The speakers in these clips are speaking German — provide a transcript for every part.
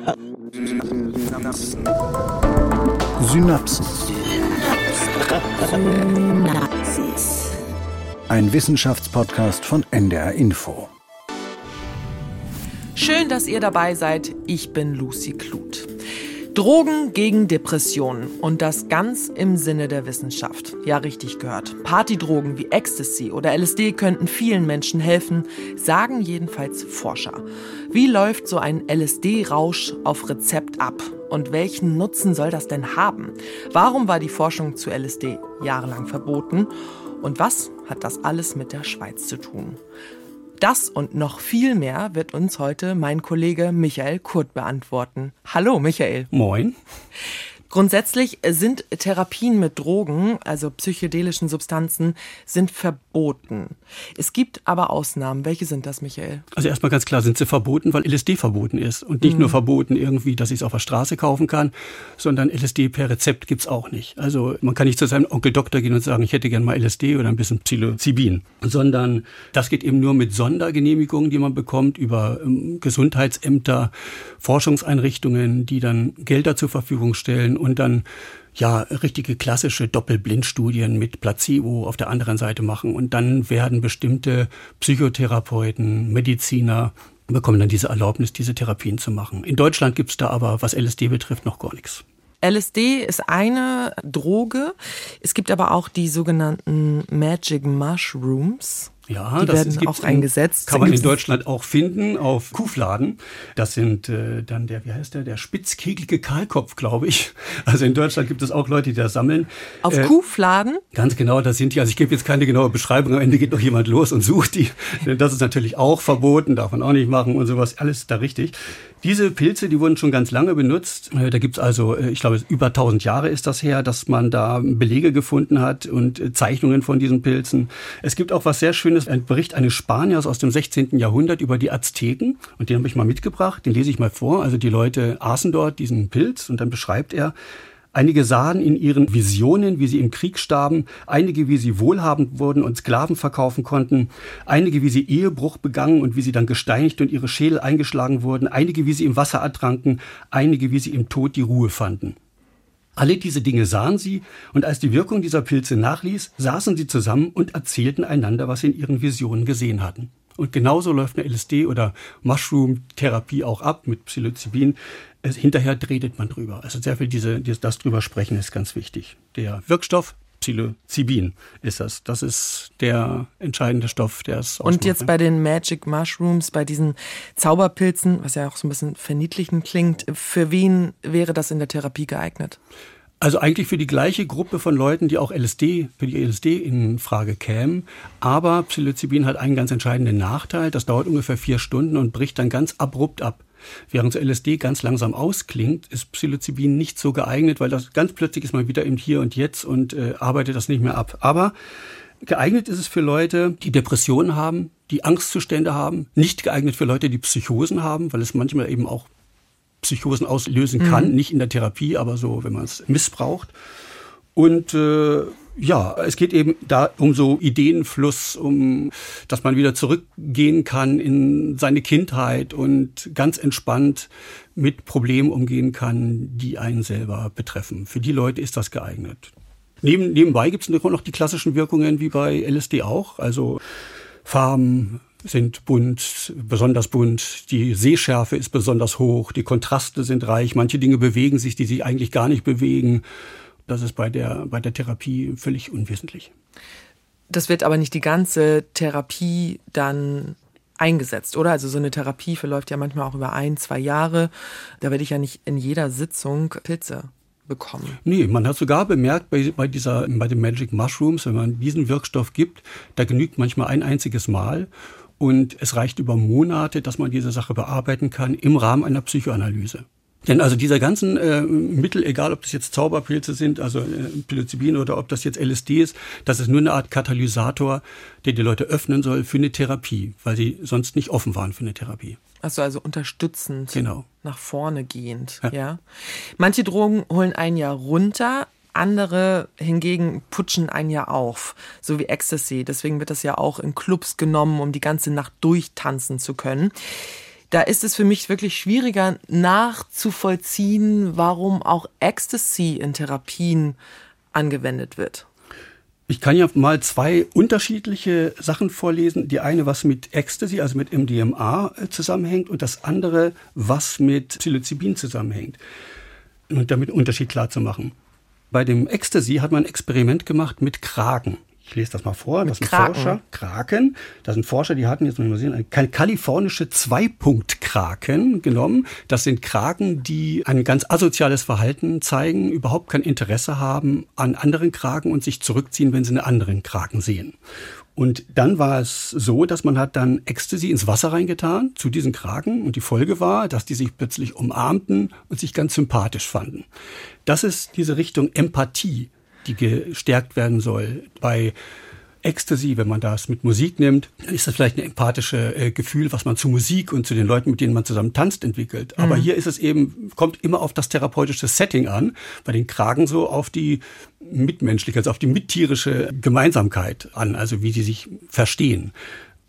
Synapsen. Synapsis. Ein Wissenschaftspodcast von NDR Info. Schön, dass ihr dabei seid. Ich bin Lucy Kluth. Drogen gegen Depressionen und das ganz im Sinne der Wissenschaft. Ja, richtig gehört. Partydrogen wie Ecstasy oder LSD könnten vielen Menschen helfen, sagen jedenfalls Forscher. Wie läuft so ein LSD-Rausch auf Rezept ab? Und welchen Nutzen soll das denn haben? Warum war die Forschung zu LSD jahrelang verboten? Und was hat das alles mit der Schweiz zu tun? Das und noch viel mehr wird uns heute mein Kollege Michael Kurt beantworten. Hallo Michael. Moin. Grundsätzlich sind Therapien mit Drogen, also psychedelischen Substanzen, sind verboten. Es gibt aber Ausnahmen. Welche sind das, Michael? Also erstmal ganz klar sind sie verboten, weil LSD verboten ist. Und nicht mhm. nur verboten irgendwie, dass ich es auf der Straße kaufen kann, sondern LSD per Rezept gibt's auch nicht. Also man kann nicht zu seinem Onkel Doktor gehen und sagen, ich hätte gern mal LSD oder ein bisschen Psilocybin, sondern das geht eben nur mit Sondergenehmigungen, die man bekommt über ähm, Gesundheitsämter, Forschungseinrichtungen, die dann Gelder zur Verfügung stellen und dann ja richtige klassische Doppelblindstudien mit Placebo auf der anderen Seite machen und dann werden bestimmte Psychotherapeuten, Mediziner bekommen dann diese Erlaubnis, diese Therapien zu machen. In Deutschland gibt es da aber, was LSD betrifft, noch gar nichts. LSD ist eine Droge. Es gibt aber auch die sogenannten Magic Mushrooms. Ja, die das werden auch eingesetzt. Kann man in Deutschland auch finden auf Kuhfladen. Das sind äh, dann der, wie heißt der, der spitzkegelige Kahlkopf, glaube ich. Also in Deutschland gibt es auch Leute, die das sammeln. Auf äh, Kuhfladen? Ganz genau, das sind die. Also ich gebe jetzt keine genaue Beschreibung. Am Ende geht noch jemand los und sucht die. Das ist natürlich auch verboten, darf man auch nicht machen und sowas. Alles da richtig. Diese Pilze, die wurden schon ganz lange benutzt. Äh, da gibt's also, äh, ich glaube, über 1000 Jahre ist das her, dass man da Belege gefunden hat und äh, Zeichnungen von diesen Pilzen. Es gibt auch was sehr Schönes, ein Bericht eines Spaniers aus dem 16. Jahrhundert über die Azteken. Und den habe ich mal mitgebracht, den lese ich mal vor. Also die Leute aßen dort diesen Pilz und dann beschreibt er, Einige sahen in ihren Visionen, wie sie im Krieg starben, einige, wie sie wohlhabend wurden und Sklaven verkaufen konnten, einige, wie sie Ehebruch begangen und wie sie dann gesteinigt und ihre Schädel eingeschlagen wurden, einige, wie sie im Wasser ertranken, einige, wie sie im Tod die Ruhe fanden. Alle diese Dinge sahen sie, und als die Wirkung dieser Pilze nachließ, saßen sie zusammen und erzählten einander, was sie in ihren Visionen gesehen hatten. Und genauso läuft eine LSD- oder Mushroom-Therapie auch ab mit Psilocybin. Hinterher redet man drüber. Also sehr viel diese, das drüber sprechen ist ganz wichtig. Der Wirkstoff Psilocybin ist das. Das ist der entscheidende Stoff, der es Und jetzt bei den Magic Mushrooms, bei diesen Zauberpilzen, was ja auch so ein bisschen verniedlichend klingt, für wen wäre das in der Therapie geeignet? Also eigentlich für die gleiche Gruppe von Leuten, die auch LSD, für die LSD in Frage kämen. Aber Psilocybin hat einen ganz entscheidenden Nachteil. Das dauert ungefähr vier Stunden und bricht dann ganz abrupt ab. Während LSD ganz langsam ausklingt, ist Psilocybin nicht so geeignet, weil das ganz plötzlich ist man wieder im Hier und Jetzt und äh, arbeitet das nicht mehr ab. Aber geeignet ist es für Leute, die Depressionen haben, die Angstzustände haben, nicht geeignet für Leute, die Psychosen haben, weil es manchmal eben auch Psychosen auslösen kann, mhm. nicht in der Therapie, aber so, wenn man es missbraucht. Und äh, ja, es geht eben da um so Ideenfluss, um, dass man wieder zurückgehen kann in seine Kindheit und ganz entspannt mit Problemen umgehen kann, die einen selber betreffen. Für die Leute ist das geeignet. Neben, nebenbei gibt es noch die klassischen Wirkungen wie bei LSD auch, also Farben, sind bunt, besonders bunt. Die Sehschärfe ist besonders hoch. Die Kontraste sind reich. Manche Dinge bewegen sich, die sich eigentlich gar nicht bewegen. Das ist bei der, bei der Therapie völlig unwesentlich. Das wird aber nicht die ganze Therapie dann eingesetzt, oder? Also so eine Therapie verläuft ja manchmal auch über ein, zwei Jahre. Da werde ich ja nicht in jeder Sitzung Pilze bekommen. Nee, man hat sogar bemerkt bei, bei, dieser, bei den Magic Mushrooms, wenn man diesen Wirkstoff gibt, da genügt manchmal ein einziges Mal und es reicht über Monate, dass man diese Sache bearbeiten kann im Rahmen einer Psychoanalyse. Denn also diese ganzen äh, Mittel, egal ob das jetzt Zauberpilze sind, also äh, Psilocybin oder ob das jetzt LSD ist, das ist nur eine Art Katalysator, der die Leute öffnen soll für eine Therapie, weil sie sonst nicht offen waren für eine Therapie. Also also unterstützend, genau. nach vorne gehend. Ja. ja. Manche Drogen holen einen ja runter, andere hingegen putschen einen ja auf, so wie Ecstasy. Deswegen wird das ja auch in Clubs genommen, um die ganze Nacht durchtanzen zu können. Da ist es für mich wirklich schwieriger nachzuvollziehen, warum auch Ecstasy in Therapien angewendet wird. Ich kann ja mal zwei unterschiedliche Sachen vorlesen. Die eine, was mit Ecstasy, also mit MDMA äh, zusammenhängt und das andere, was mit Psilocybin zusammenhängt. Und damit Unterschied klar zu machen. Bei dem Ecstasy hat man ein Experiment gemacht mit Kragen. Ich lese das mal vor. Das sind Kraken. Forscher, Kraken. Das sind Forscher, die hatten jetzt muss ich mal sehen, eine kalifornische Zweipunkt-Kraken genommen. Das sind Kraken, die ein ganz asoziales Verhalten zeigen, überhaupt kein Interesse haben an anderen Kraken und sich zurückziehen, wenn sie einen anderen Kraken sehen. Und dann war es so, dass man hat dann Ecstasy ins Wasser reingetan zu diesen Kraken und die Folge war, dass die sich plötzlich umarmten und sich ganz sympathisch fanden. Das ist diese Richtung Empathie, die gestärkt werden soll. Bei Ecstasy, wenn man das mit Musik nimmt, ist das vielleicht ein empathische äh, Gefühl, was man zu Musik und zu den Leuten, mit denen man zusammen tanzt, entwickelt. Aber hier ist es eben, kommt immer auf das therapeutische Setting an, bei den Kragen so auf die Mitmenschlichkeit, also auf die mittierische Gemeinsamkeit an, also wie sie sich verstehen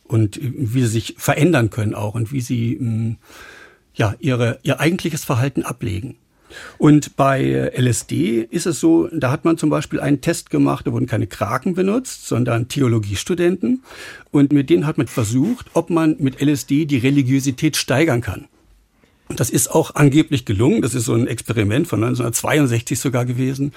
und wie sie sich verändern können auch und wie sie mh, ja ihre ihr eigentliches Verhalten ablegen. Und bei LSD ist es so, da hat man zum Beispiel einen Test gemacht, da wurden keine Kraken benutzt, sondern Theologiestudenten. Und mit denen hat man versucht, ob man mit LSD die Religiosität steigern kann. Und das ist auch angeblich gelungen. Das ist so ein Experiment von 1962 sogar gewesen,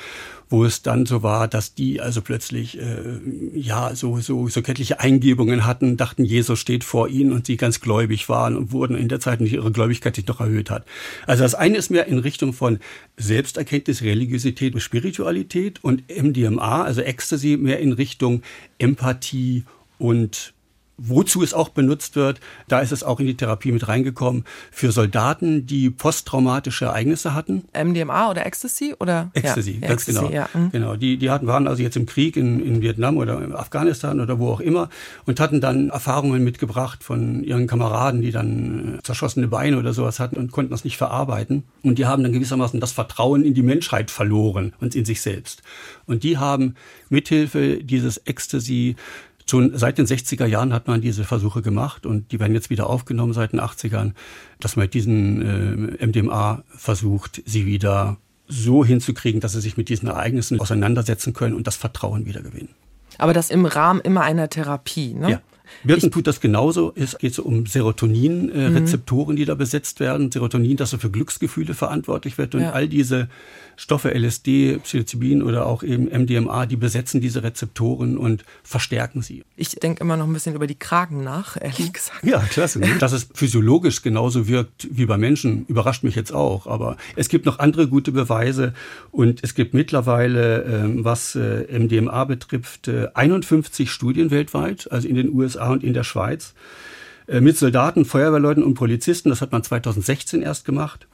wo es dann so war, dass die also plötzlich äh, ja so so so göttliche Eingebungen hatten, dachten, Jesus steht vor ihnen und sie ganz gläubig waren und wurden in der Zeit nicht ihre Gläubigkeit sich noch erhöht hat. Also das eine ist mehr in Richtung von Selbsterkenntnis, Religiosität und Spiritualität und MDMA, also Ecstasy, mehr in Richtung Empathie und Wozu es auch benutzt wird, da ist es auch in die Therapie mit reingekommen, für Soldaten, die posttraumatische Ereignisse hatten. MDMA oder Ecstasy oder Ecstasy, ja, ganz Ecstasy, genau. Ja. mhm. Genau, die, die hatten, waren also jetzt im Krieg in, in Vietnam oder in Afghanistan oder wo auch immer und hatten dann Erfahrungen mitgebracht von ihren Kameraden, die dann äh, zerschossene Beine oder sowas hatten und konnten das nicht verarbeiten. Und die haben dann gewissermaßen das Vertrauen in die Menschheit verloren und in sich selbst. Und die haben mithilfe dieses Ecstasy Schon seit den 60er Jahren hat man diese Versuche gemacht und die werden jetzt wieder aufgenommen seit den 80ern, dass man mit diesen äh, MDMA versucht, sie wieder so hinzukriegen, dass sie sich mit diesen Ereignissen auseinandersetzen können und das Vertrauen wieder gewinnen. Aber das im Rahmen immer einer Therapie, ne? Ja. Wirken tut das genauso. Es geht so um Serotonin-Rezeptoren, die da besetzt werden. Serotonin, das so für Glücksgefühle verantwortlich wird. Und Ja. all diese Stoffe, LSD, Psilocybin oder auch eben MDMA, die besetzen diese Rezeptoren und verstärken sie. Ich denke immer noch ein bisschen über die Kragen nach, ehrlich gesagt. Ja, klasse. Ne? Dass es physiologisch genauso wirkt wie bei Menschen, überrascht mich jetzt auch. Aber es gibt noch andere gute Beweise und es gibt mittlerweile, ähm, was äh, MDMA betrifft, äh, 51 Studien weltweit, also in den USA und in der Schweiz, äh, mit Soldaten, Feuerwehrleuten und Polizisten. Das hat man 2016 erst gemacht.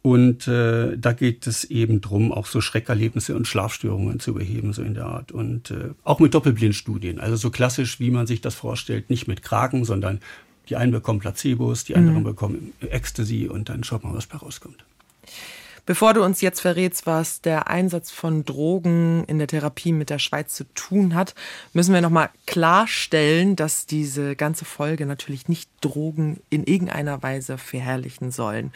Und äh, da geht es eben drum, auch so Schreckerlebnisse und Schlafstörungen zu beheben, so in der Art. Und äh, auch mit Doppelblindstudien, also so klassisch, wie man sich das vorstellt, nicht mit Kraken, sondern die einen bekommen Placebos, die anderen bekommen Ecstasy und dann schaut man, was bei rauskommt. Bevor du uns jetzt verrätst, was der Einsatz von Drogen in der Therapie mit der Schweiz zu tun hat, müssen wir nochmal klarstellen, dass diese ganze Folge natürlich nicht Drogen in irgendeiner Weise verherrlichen sollen.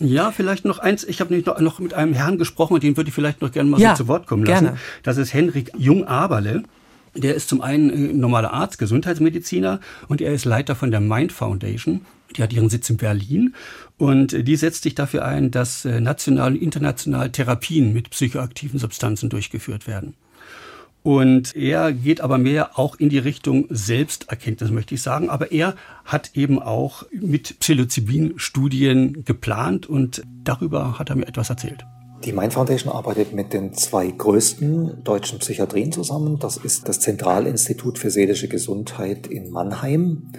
Ja, vielleicht noch eins. Ich habe nämlich noch, noch mit einem Herrn gesprochen und den würde ich vielleicht noch gerne mal Ja, so zu Wort kommen lassen. gerne. Das ist Henrik Jung-Aberle. Der ist zum einen äh, normaler Arzt, Gesundheitsmediziner und er ist Leiter von der Mind Foundation. Die hat ihren Sitz in Berlin und äh, die setzt sich dafür ein, dass äh, national und international Therapien mit psychoaktiven Substanzen durchgeführt werden. Und er geht aber mehr auch in die Richtung Selbsterkenntnis, möchte ich sagen. Aber er hat eben auch mit Psilocybin Studien geplant und darüber hat er mir etwas erzählt. Die Mind Foundation arbeitet mit den zwei größten deutschen Psychiatrien zusammen. Das ist das Zentralinstitut für seelische Gesundheit in Mannheim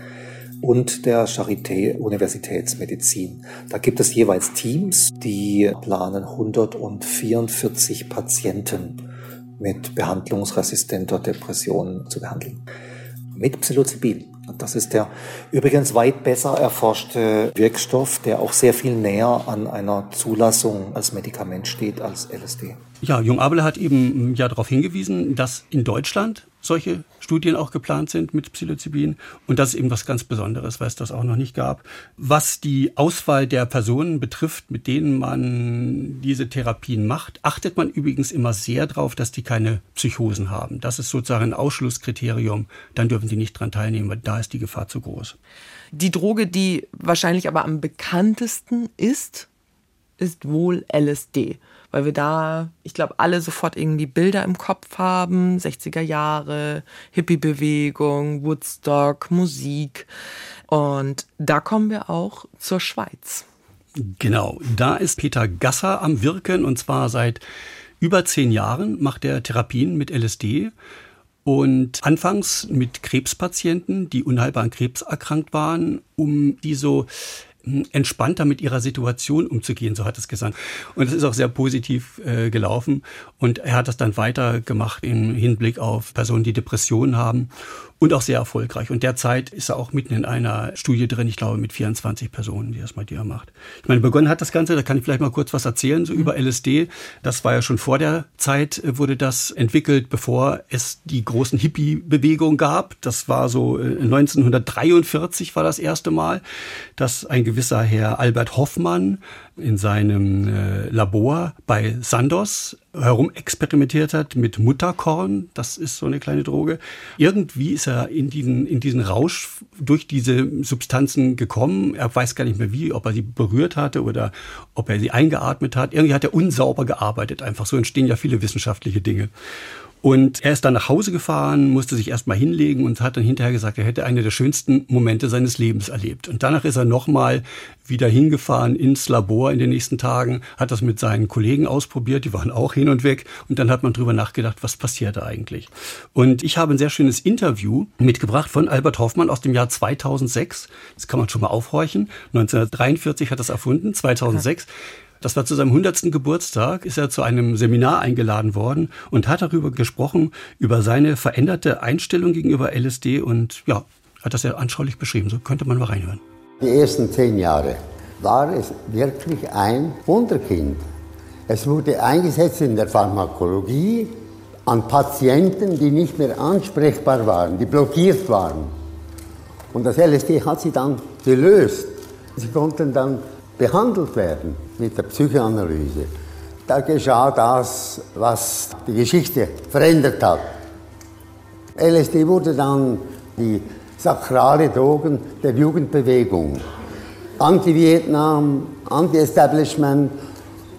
und der Charité Universitätsmedizin. Da gibt es jeweils Teams, die planen 144 Patienten mit behandlungsresistenter Depression zu behandeln. Mit Psilocybin. Das ist der übrigens weit besser erforschte Wirkstoff, der auch sehr viel näher an einer Zulassung als Medikament steht als LSD. Ja, Jung Abele hat eben ja darauf hingewiesen, dass in Deutschland solche Studien auch geplant sind mit Psilocybin. Und das ist eben was ganz Besonderes, weil es das auch noch nicht gab. Was die Auswahl der Personen betrifft, mit denen man diese Therapien macht, achtet man übrigens immer sehr darauf, dass die keine Psychosen haben. Das ist sozusagen ein Ausschlusskriterium. Dann dürfen die nicht dran teilnehmen, weil da ist die Gefahr zu groß. Die Droge, die wahrscheinlich aber am bekanntesten ist, ist wohl LSD weil wir da, ich glaube, alle sofort irgendwie Bilder im Kopf haben, 60er Jahre, Hippie-Bewegung, Woodstock, Musik. Und da kommen wir auch zur Schweiz. Genau, da ist Peter Gasser am Wirken und zwar seit über zehn Jahren macht er Therapien mit LSD. Und anfangs mit Krebspatienten, die unheilbar an Krebs erkrankt waren, um die so entspannter mit ihrer Situation umzugehen, so hat es gesagt. Und es ist auch sehr positiv äh, gelaufen. Und er hat das dann weitergemacht im Hinblick auf Personen, die Depressionen haben und auch sehr erfolgreich. Und derzeit ist er auch mitten in einer Studie drin, ich glaube mit 24 Personen, die das mal dir macht. Ich meine, begonnen hat das Ganze, da kann ich vielleicht mal kurz was erzählen, so mhm. über LSD. Das war ja schon vor der Zeit, äh, wurde das entwickelt, bevor es die großen Hippie-Bewegung gab. Das war so 1943 äh, war das erste Mal, dass ein gewisser Herr Albert Hoffmann in seinem äh, Labor bei Sandos herumexperimentiert hat mit Mutterkorn. Das ist so eine kleine Droge. Irgendwie ist er in diesen, in diesen Rausch durch diese Substanzen gekommen. Er weiß gar nicht mehr wie, ob er sie berührt hatte oder ob er sie eingeatmet hat. Irgendwie hat er unsauber gearbeitet. Einfach so entstehen ja viele wissenschaftliche Dinge. Und er ist dann nach Hause gefahren, musste sich erstmal hinlegen und hat dann hinterher gesagt, er hätte eine der schönsten Momente seines Lebens erlebt. Und danach ist er nochmal wieder hingefahren ins Labor in den nächsten Tagen, hat das mit seinen Kollegen ausprobiert, die waren auch hin und weg. Und dann hat man drüber nachgedacht, was passiert da eigentlich. Und ich habe ein sehr schönes Interview mitgebracht von Albert Hoffmann aus dem Jahr 2006. Das kann man schon mal aufhorchen. 1943 hat das erfunden, 2006. Das war zu seinem 100. Geburtstag, ist er zu einem Seminar eingeladen worden und hat darüber gesprochen, über seine veränderte Einstellung gegenüber LSD und ja, hat das sehr anschaulich beschrieben. So könnte man mal reinhören. Die ersten zehn Jahre war es wirklich ein Wunderkind. Es wurde eingesetzt in der Pharmakologie an Patienten, die nicht mehr ansprechbar waren, die blockiert waren. Und das LSD hat sie dann gelöst. Sie konnten dann behandelt werden mit der Psychoanalyse, da geschah das, was die Geschichte verändert hat. LSD wurde dann die sakrale Drogen der Jugendbewegung. Anti-Vietnam, Anti-Establishment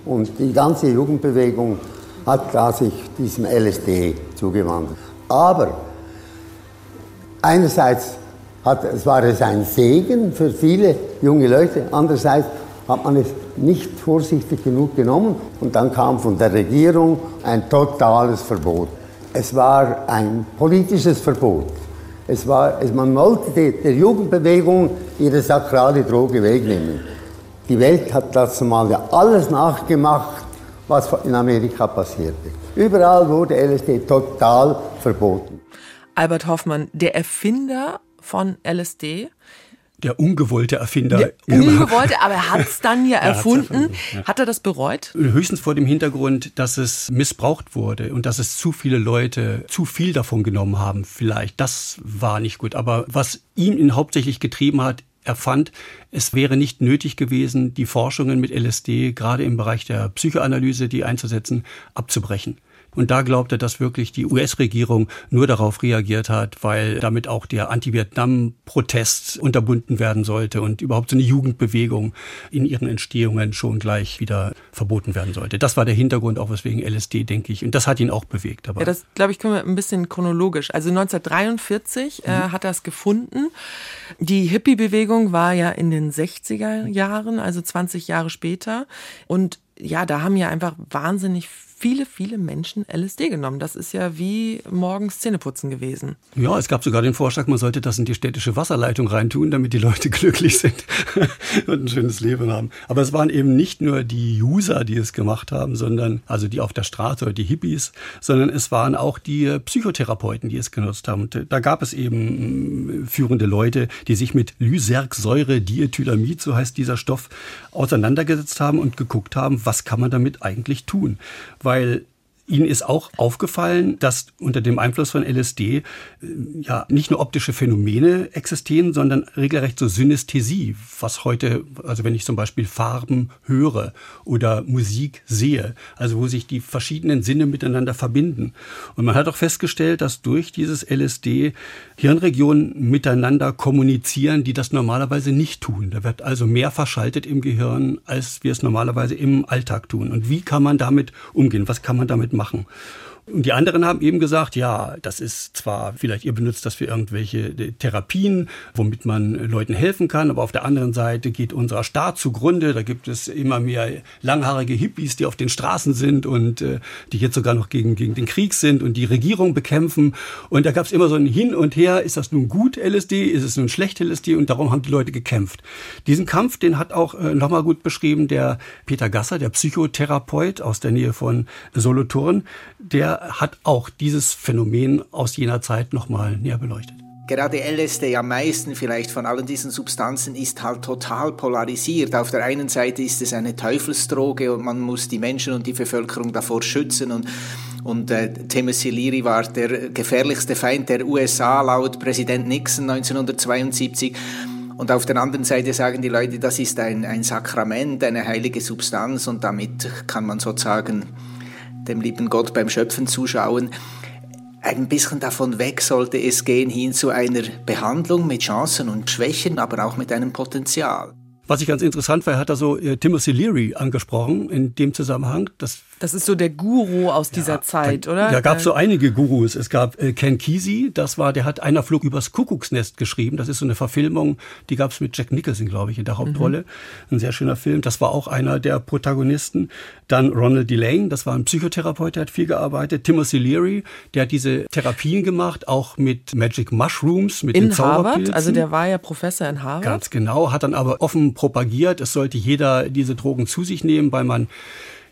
und die ganze Jugendbewegung hat da sich diesem LSD zugewandt. Aber einerseits hat, es war es ein Segen für viele junge Leute, andererseits hat man es nicht vorsichtig genug genommen und dann kam von der Regierung ein totales Verbot. Es war ein politisches Verbot. Es war, es, man wollte der Jugendbewegung ihre sakrale Droge wegnehmen. Die Welt hat das mal ja alles nachgemacht, was in Amerika passierte. Überall wurde LSD total verboten. Albert Hoffmann, der Erfinder von LSD, der ungewollte Erfinder. Der ungewollte, aber er hat es dann ja erfunden. erfunden ja. Hat er das bereut? Höchstens vor dem Hintergrund, dass es missbraucht wurde und dass es zu viele Leute zu viel davon genommen haben. Vielleicht, das war nicht gut. Aber was ihn hauptsächlich getrieben hat, er fand, es wäre nicht nötig gewesen, die Forschungen mit LSD gerade im Bereich der Psychoanalyse, die einzusetzen, abzubrechen. Und da glaubt er, dass wirklich die US-Regierung nur darauf reagiert hat, weil damit auch der Anti-Vietnam-Protest unterbunden werden sollte und überhaupt so eine Jugendbewegung in ihren Entstehungen schon gleich wieder verboten werden sollte. Das war der Hintergrund auch weswegen LSD, denke ich. Und das hat ihn auch bewegt. Aber ja, das glaube ich können wir ein bisschen chronologisch. Also 1943 äh, mhm. hat er es gefunden. Die Hippie-Bewegung war ja in den 60er Jahren, also 20 Jahre später. Und ja, da haben ja einfach wahnsinnig viele, viele Menschen LSD genommen. Das ist ja wie morgens Zähneputzen gewesen. Ja, es gab sogar den Vorschlag, man sollte das in die städtische Wasserleitung reintun, damit die Leute glücklich sind und ein schönes Leben haben. Aber es waren eben nicht nur die User, die es gemacht haben, sondern, also die auf der Straße oder die Hippies, sondern es waren auch die Psychotherapeuten, die es genutzt haben. Und da gab es eben mm, führende Leute, die sich mit Lysergsäure Diethylamid, so heißt dieser Stoff, auseinandergesetzt haben und geguckt haben, was kann man damit eigentlich tun. Weil Ihnen ist auch aufgefallen, dass unter dem Einfluss von LSD äh, ja nicht nur optische Phänomene existieren, sondern regelrecht so Synästhesie, was heute, also wenn ich zum Beispiel Farben höre oder Musik sehe, also wo sich die verschiedenen Sinne miteinander verbinden. Und man hat auch festgestellt, dass durch dieses LSD Hirnregionen miteinander kommunizieren, die das normalerweise nicht tun. Da wird also mehr verschaltet im Gehirn, als wir es normalerweise im Alltag tun. Und wie kann man damit umgehen? Was kann man damit machen? machen. Und die anderen haben eben gesagt, ja, das ist zwar vielleicht, ihr benutzt das für irgendwelche äh, Therapien, womit man Leuten helfen kann, aber auf der anderen Seite geht unser Staat zugrunde. Da gibt es immer mehr langhaarige Hippies, die auf den Straßen sind und äh, die jetzt sogar noch gegen, gegen den Krieg sind und die Regierung bekämpfen. Und da gab es immer so ein Hin und Her, ist das nun gut LSD, ist es nun schlecht LSD? Und darum haben die Leute gekämpft. Diesen Kampf, den hat auch äh, nochmal gut beschrieben der Peter Gasser, der Psychotherapeut aus der Nähe von Solothurn, der hat auch dieses Phänomen aus jener Zeit nochmal näher beleuchtet. Gerade LSD am meisten vielleicht von allen diesen Substanzen ist halt total polarisiert. Auf der einen Seite ist es eine Teufelsdroge und man muss die Menschen und die Bevölkerung davor schützen und und äh, Timothy Leary war der gefährlichste Feind der USA laut Präsident Nixon 1972. Und auf der anderen Seite sagen die Leute, das ist ein, ein Sakrament, eine heilige Substanz und damit kann man sozusagen dem lieben Gott beim Schöpfen zuschauen. Ein bisschen davon weg sollte es gehen hin zu einer Behandlung mit Chancen und Schwächen, aber auch mit einem Potenzial. Was ich ganz interessant war, er hat da so äh, Timothy Leary angesprochen in dem Zusammenhang. Das, das ist so der Guru aus dieser ja, Zeit, oder? Da gab es so einige Gurus. Es gab äh, Ken Kesey, das war, der hat einer Flug übers Kuckucksnest geschrieben. Das ist so eine Verfilmung, die gab es mit Jack Nicholson, glaube ich, in der Hauptrolle. Mhm. Ein sehr schöner Film. Das war auch einer der Protagonisten. Dann Ronald Delane, das war ein Psychotherapeut, der hat viel gearbeitet. Timothy Leary, der hat diese Therapien gemacht, auch mit Magic Mushrooms, mit in den Harvard, also der war ja Professor in Harvard. Ganz genau, hat dann aber offen propagiert, es sollte jeder diese Drogen zu sich nehmen, weil man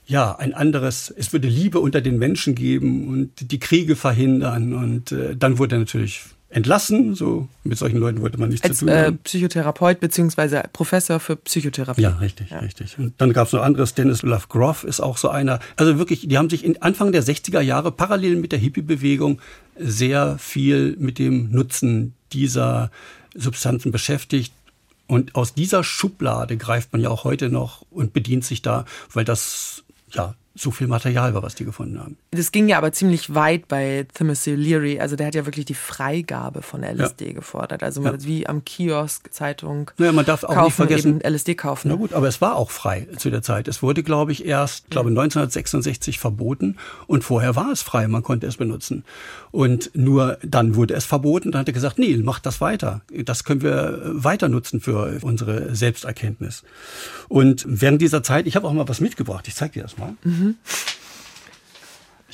ja, ein anderes, es würde Liebe unter den Menschen geben und die Kriege verhindern. Und äh, dann wurde er natürlich entlassen. So mit solchen Leuten wollte man nichts Als, zu tun haben. Äh, Psychotherapeut beziehungsweise Professor für Psychotherapie. Ja, richtig, ja. richtig. Und dann gab es noch anderes. Dennis Love Groff ist auch so einer. Also wirklich, die haben sich in Anfang der 60er Jahre parallel mit der Hippie-Bewegung sehr viel mit dem Nutzen dieser Substanzen beschäftigt. Und aus dieser Schublade greift man ja auch heute noch und bedient sich da, weil das ja so viel Material war, was die gefunden haben. Das ging ja aber ziemlich weit bei Timothy Leary. Also der hat ja wirklich die Freigabe von LSD ja. gefordert. Also ja. wie am Kiosk, Zeitung. Naja, man darf auch kaufen, nicht vergessen. LSD kaufen. Na gut, aber es war auch frei zu der Zeit. Es wurde, glaube ich, erst, glaube 1966 verboten und vorher war es frei. Man konnte es benutzen. Und nur dann wurde es verboten. Dann hat er gesagt, nee, macht das weiter. Das können wir weiter nutzen für unsere Selbsterkenntnis. Und während dieser Zeit, ich habe auch mal was mitgebracht. Ich zeige dir das mal. Mhm. Mhm.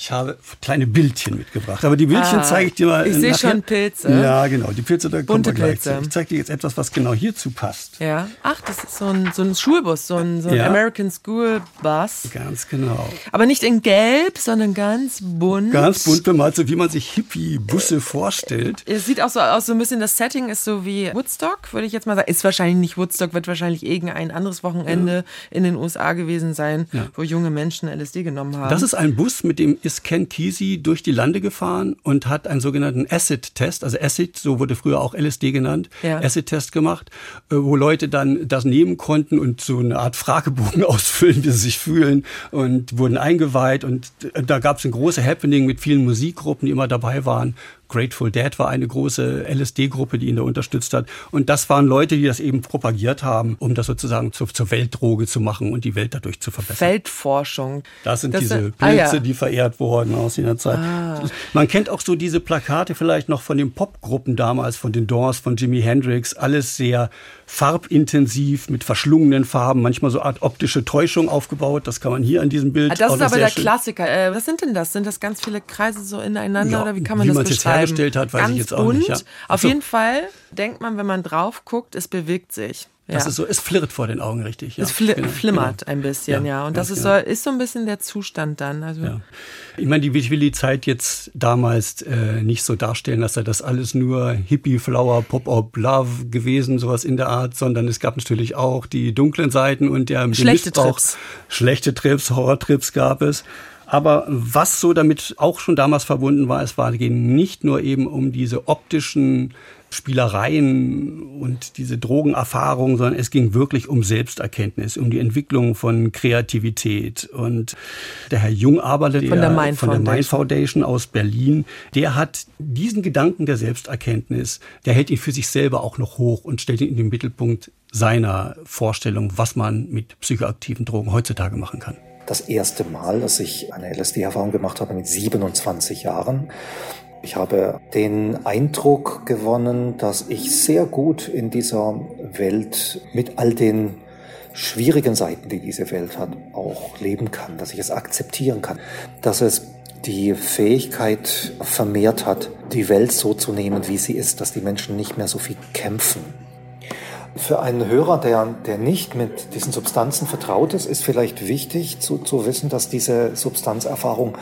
Ich habe kleine Bildchen mitgebracht, aber die Bildchen ah, zeige ich dir mal. Ich sehe schon Pilze. Ja, genau, die Pilze, da kommen wir gleich Pilze. zu. Ich zeige dir jetzt etwas, was genau hierzu passt. Ja, ach, das ist so ein, so ein Schulbus, so ein, so ein ja. American School Bus. Ganz genau. Aber nicht in gelb, sondern ganz bunt. Ganz bunt bemalt, so wie man sich Hippie-Busse vorstellt. Es sieht auch so aus, so ein bisschen, das Setting ist so wie Woodstock, würde ich jetzt mal sagen. Ist wahrscheinlich nicht Woodstock, wird wahrscheinlich irgendein anderes Wochenende ja. in den USA gewesen sein, ja. wo junge Menschen LSD genommen haben. Das ist ein Bus, mit dem ist Ken Kesey durch die Lande gefahren und hat einen sogenannten Acid-Test, also Acid, so wurde früher auch LSD genannt, ja. Acid-Test gemacht, äh, wo Leute dann das nehmen konnten und so eine Art Fragebogen ausfüllen, wie sie sich fühlen und wurden eingeweiht und äh, da gab es ein großes Happening mit vielen Musikgruppen, die immer dabei waren Grateful Dead war eine große LSD-Gruppe, die ihn da unterstützt hat. Und das waren Leute, die das eben propagiert haben, um das sozusagen zur, zur Weltdroge zu machen und die Welt dadurch zu verbessern. Feldforschung. Das sind das diese sind, Pilze, ah, ja. die verehrt wurden aus jener Zeit. Ah. Man kennt auch so diese Plakate vielleicht noch von den Popgruppen damals, von den Doors, von Jimi Hendrix. Alles sehr farbintensiv mit verschlungenen Farben, manchmal so Art optische Täuschung aufgebaut. Das kann man hier an diesem Bild. Ah, das ist aber der schön. Klassiker. Äh, was sind denn das? Sind das ganz viele Kreise so ineinander ja, oder wie kann man das beschreiben? hergestellt hat, weiß Ganz ich jetzt auch bunt. nicht. Ja. Auf jeden Fall denkt man, wenn man drauf guckt, es bewegt sich. Ja. Das ist so, es flirrt vor den Augen richtig. Ja. Es fli genau, flimmert genau. ein bisschen, ja. ja. Und das ist, genau. so, ist so ein bisschen der Zustand dann. Also. Ich meine, ich will die Zeit jetzt damals äh, nicht so darstellen, dass er das alles nur Hippie, Flower, Pop-Up, Love gewesen, sowas in der Art, sondern es gab natürlich auch die dunklen Seiten und der schlechte Missbrauch. Trips. Schlechte Trips, Horrortrips gab es. Aber was so damit auch schon damals verbunden war, es war ging nicht nur eben um diese optischen Spielereien und diese Drogenerfahrung, sondern es ging wirklich um Selbsterkenntnis, um die Entwicklung von Kreativität. Und der Herr Jungaberle von der Mind, von der Mind Foundation aus Berlin, der hat diesen Gedanken der Selbsterkenntnis, der hält ihn für sich selber auch noch hoch und stellt ihn in den Mittelpunkt seiner Vorstellung, was man mit psychoaktiven Drogen heutzutage machen kann das erste Mal, dass ich eine LSD-Erfahrung gemacht habe mit 27 Jahren. Ich habe den Eindruck gewonnen, dass ich sehr gut in dieser Welt mit all den schwierigen Seiten, die diese Welt hat, auch leben kann, dass ich es akzeptieren kann, dass es die Fähigkeit vermehrt hat, die Welt so zu nehmen, wie sie ist, dass die Menschen nicht mehr so viel kämpfen, für einen Hörer, der, der nicht mit diesen Substanzen vertraut ist, ist vielleicht wichtig zu, zu wissen, dass diese Substanzerfahrung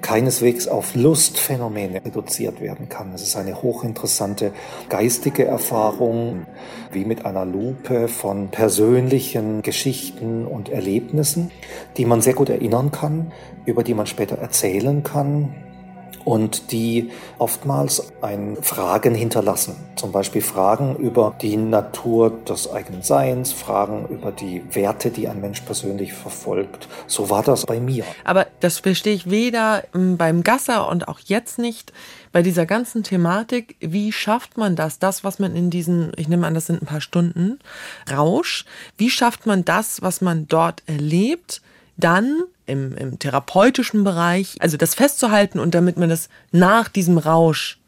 keineswegs auf Lustphänomene reduziert werden kann. Es ist eine hochinteressante geistige Erfahrung, wie mit einer Lupe von persönlichen Geschichten und Erlebnissen, die man sehr gut erinnern kann, über die man später erzählen kann, und die oftmals ein Fragen hinterlassen. Zum Beispiel Fragen über die Natur des eigenen Seins, Fragen über die Werte, die ein Mensch persönlich verfolgt. So war das bei mir. Aber das verstehe ich weder hm, beim Gasser und auch jetzt nicht bei dieser ganzen Thematik. Wie schafft man das? Das, was man in diesen, ich nehme an, das sind ein paar Stunden Rausch. Wie schafft man das, was man dort erlebt? Dann im, im therapeutischen Bereich, also das festzuhalten und damit man das nach diesem Rausch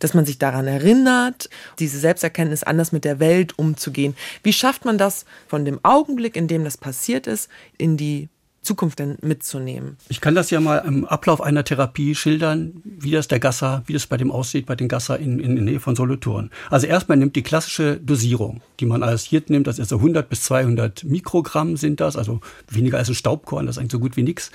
dass man sich daran erinnert, diese Selbsterkenntnis anders mit der Welt umzugehen. Wie schafft man das von dem Augenblick, in dem das passiert ist, in die Zukunft denn mitzunehmen. Ich kann das ja mal im Ablauf einer Therapie schildern, wie das der Gasser, wie das bei dem aussieht, bei den Gasser in, in, in Nähe von Solothurn. Also erstmal nimmt die klassische Dosierung, die man als Hirt nimmt, das ist so 100 bis 200 Mikrogramm sind das, also weniger als ein Staubkorn, das ist eigentlich so gut wie nichts.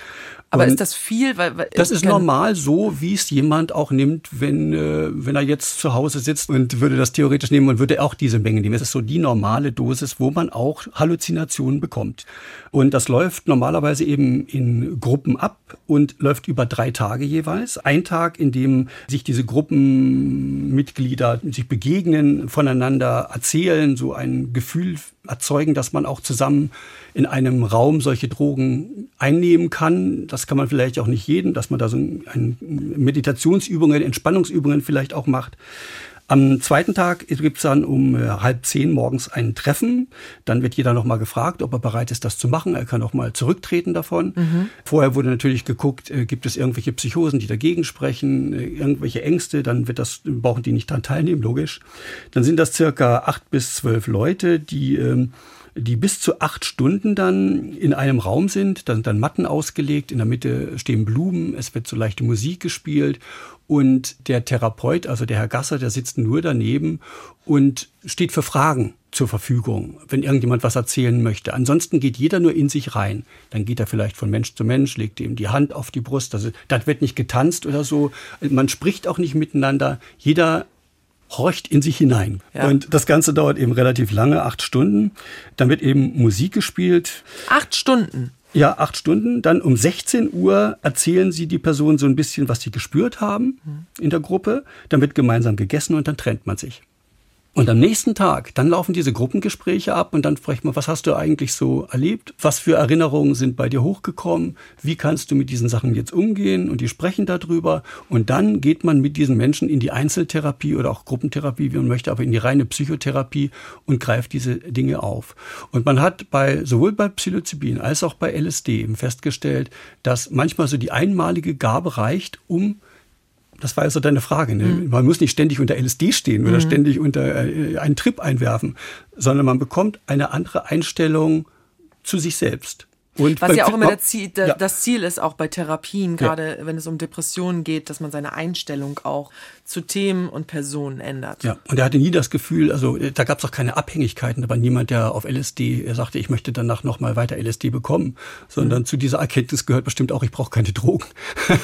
Aber ist das viel? Weil, weil das ist normal so, wie es jemand auch nimmt, wenn, äh, wenn er jetzt zu Hause sitzt und würde das theoretisch nehmen und würde auch diese Menge nehmen. Es ist so die normale Dosis, wo man auch Halluzinationen bekommt. Und das läuft normalerweise eben in Gruppen ab und läuft über drei Tage jeweils. Ein Tag, in dem sich diese Gruppenmitglieder sich begegnen, voneinander erzählen, so ein Gefühl erzeugen, dass man auch zusammen in einem Raum solche Drogen einnehmen kann. Das kann man vielleicht auch nicht jeden, dass man da so ein Meditationsübungen, Entspannungsübungen vielleicht auch macht. Am zweiten Tag gibt es dann um äh, halb zehn morgens ein Treffen. Dann wird jeder nochmal gefragt, ob er bereit ist, das zu machen. Er kann auch mal zurücktreten davon. Mhm. Vorher wurde natürlich geguckt, äh, gibt es irgendwelche Psychosen, die dagegen sprechen, äh, irgendwelche Ängste. Dann wird das, brauchen die nicht daran teilnehmen, logisch. Dann sind das circa acht bis zwölf Leute, die ähm, die bis zu acht Stunden dann in einem Raum sind. Da sind dann Matten ausgelegt, in der Mitte stehen Blumen, es wird so leichte Musik gespielt und der Therapeut, also der Herr Gasser, der sitzt nur daneben und steht für Fragen zur Verfügung, wenn irgendjemand was erzählen möchte. Ansonsten geht jeder nur in sich rein. Dann geht er vielleicht von Mensch zu Mensch, legt ihm die Hand auf die Brust. Also, das wird nicht getanzt oder so. Man spricht auch nicht miteinander. Jeder horcht in sich hinein. Ja. Und das Ganze dauert eben relativ lange, acht Stunden. Dann wird eben Musik gespielt. Acht Stunden? Ja, acht Stunden. Dann um 16 Uhr erzählen sie die Person so ein bisschen, was sie gespürt haben in der Gruppe. Dann wird gemeinsam gegessen und dann trennt man sich. Und am nächsten Tag, dann laufen diese Gruppengespräche ab und dann sprechen wir, was hast du eigentlich so erlebt? Was für Erinnerungen sind bei dir hochgekommen? Wie kannst du mit diesen Sachen jetzt umgehen? Und die sprechen darüber. Und dann geht man mit diesen Menschen in die Einzeltherapie oder auch Gruppentherapie, wie man möchte, aber in die reine Psychotherapie und greift diese Dinge auf. Und man hat bei, sowohl bei Psilocybin als auch bei LSD eben festgestellt, dass manchmal so die einmalige Gabe reicht, um das war also deine Frage. Ne? Mhm. Man muss nicht ständig unter LSD stehen oder mhm. ständig unter äh, einen Trip einwerfen, sondern man bekommt eine andere Einstellung zu sich selbst. Und Was ja auch immer Ziel, der, ja. das Ziel ist, auch bei Therapien, gerade ja. wenn es um Depressionen geht, dass man seine Einstellung auch zu Themen und Personen ändert. Ja, und er hatte nie das Gefühl, also da gab es auch keine Abhängigkeiten, da war niemand, der auf LSD, er sagte, ich möchte danach nochmal weiter LSD bekommen, sondern mhm. zu dieser Erkenntnis gehört bestimmt auch, ich brauche keine Drogen.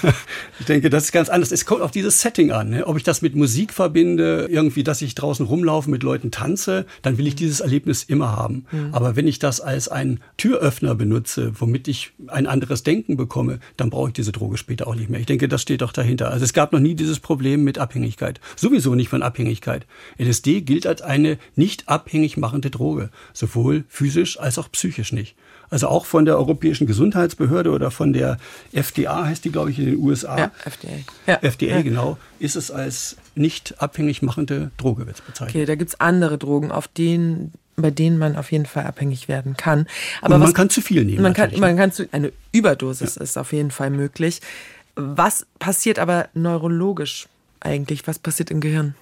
ich denke, das ist ganz anders. Es kommt auf dieses Setting an. Ne? Ob ich das mit Musik verbinde, irgendwie, dass ich draußen rumlaufe, mit Leuten tanze, dann will ich mhm. dieses Erlebnis immer haben. Mhm. Aber wenn ich das als einen Türöffner benutze, nutze, womit ich ein anderes Denken bekomme, dann brauche ich diese Droge später auch nicht mehr. Ich denke, das steht doch dahinter. Also es gab noch nie dieses Problem mit Abhängigkeit. Sowieso nicht von Abhängigkeit. LSD gilt als eine nicht abhängig machende Droge. Sowohl physisch als auch psychisch nicht. Also auch von der Europäischen Gesundheitsbehörde oder von der FDA heißt die, glaube ich, in den USA. Ja, FDA. Ja. FDA, ja. genau, ist es als nicht abhängig machende Droge bezeichnet. Okay, da gibt es andere Drogen, auf denen bei denen man auf jeden Fall abhängig werden kann. Aber Und man was, kann zu viel nehmen. Man kann, natürlich, man ne? kann zu, eine Überdosis ist auf jeden Fall möglich. Was passiert aber neurologisch eigentlich? Was passiert im Gehirn?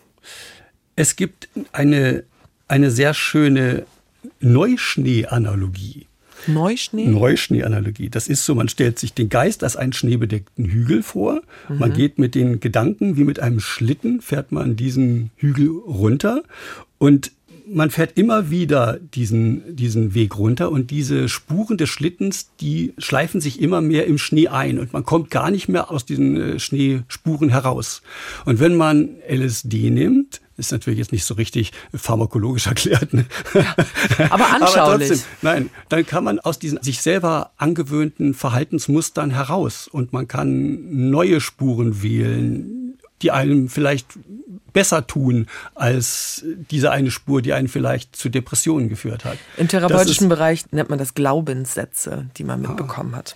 Es gibt eine, eine sehr schöne Neuschnee-Analogie. Neuschnee? Neuschnee-Analogie. Das ist so, man stellt sich den Geist als einen schneebedeckten Hügel vor. Man geht mit den Gedanken wie mit einem Schlitten, fährt man diesen Hügel runter und man fährt immer wieder diesen, diesen Weg runter und diese Spuren des Schlittens, die schleifen sich immer mehr im Schnee ein und man kommt gar nicht mehr aus diesen äh, Schneespuren heraus. Und wenn man LSD nimmt, ist natürlich jetzt nicht so richtig pharmakologisch erklärt. Ne? aber anschaulich. Aber trotzdem, nein, dann kann man aus diesen sich selber angewöhnten Verhaltensmustern heraus und man kann neue Spuren wählen, die einem vielleicht besser tun als diese eine Spur, die einen vielleicht zu Depressionen geführt hat. Im therapeutischen Bereich nennt man das Glaubenssätze, die man mitbekommen hat.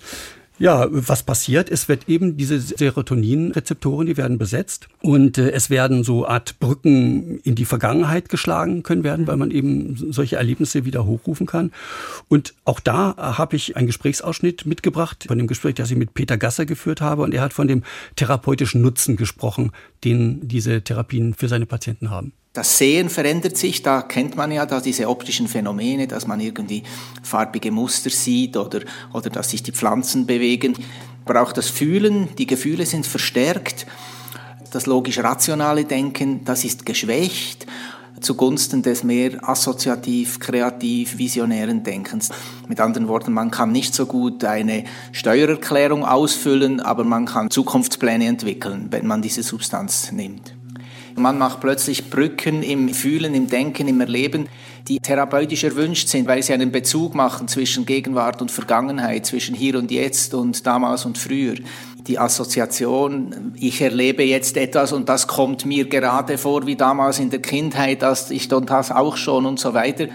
Ja, was passiert? Es wird eben diese Serotonin-Rezeptoren, die werden besetzt und äh, es werden so Art Brücken in die Vergangenheit geschlagen können werden, weil man eben solche Erlebnisse wieder hochrufen kann. Und auch da habe ich einen Gesprächsausschnitt mitgebracht von dem Gespräch, das ich mit Peter Gasser geführt habe und er hat von dem therapeutischen Nutzen gesprochen, den diese Therapien für seine Patienten haben. Das Sehen verändert sich, da kennt man ja da diese optischen Phänomene, dass man irgendwie farbige Muster sieht oder, oder dass sich die Pflanzen bewegen. Aber auch das Fühlen, die Gefühle sind verstärkt. Das logisch-rationale Denken, das ist geschwächt zugunsten des mehr assoziativ, kreativ, visionären Denkens. Mit anderen Worten, man kann nicht so gut eine Steuererklärung ausfüllen, aber man kann Zukunftspläne entwickeln, wenn man diese Substanz nimmt. Man macht plötzlich Brücken im Fühlen, im Denken, im Erleben, die therapeutisch erwünscht sind, weil sie einen Bezug machen zwischen Gegenwart und Vergangenheit, zwischen hier und jetzt und damals und früher. Die Assoziation, ich erlebe jetzt etwas und das kommt mir gerade vor wie damals in der Kindheit, dass ich das auch schon und so weiter.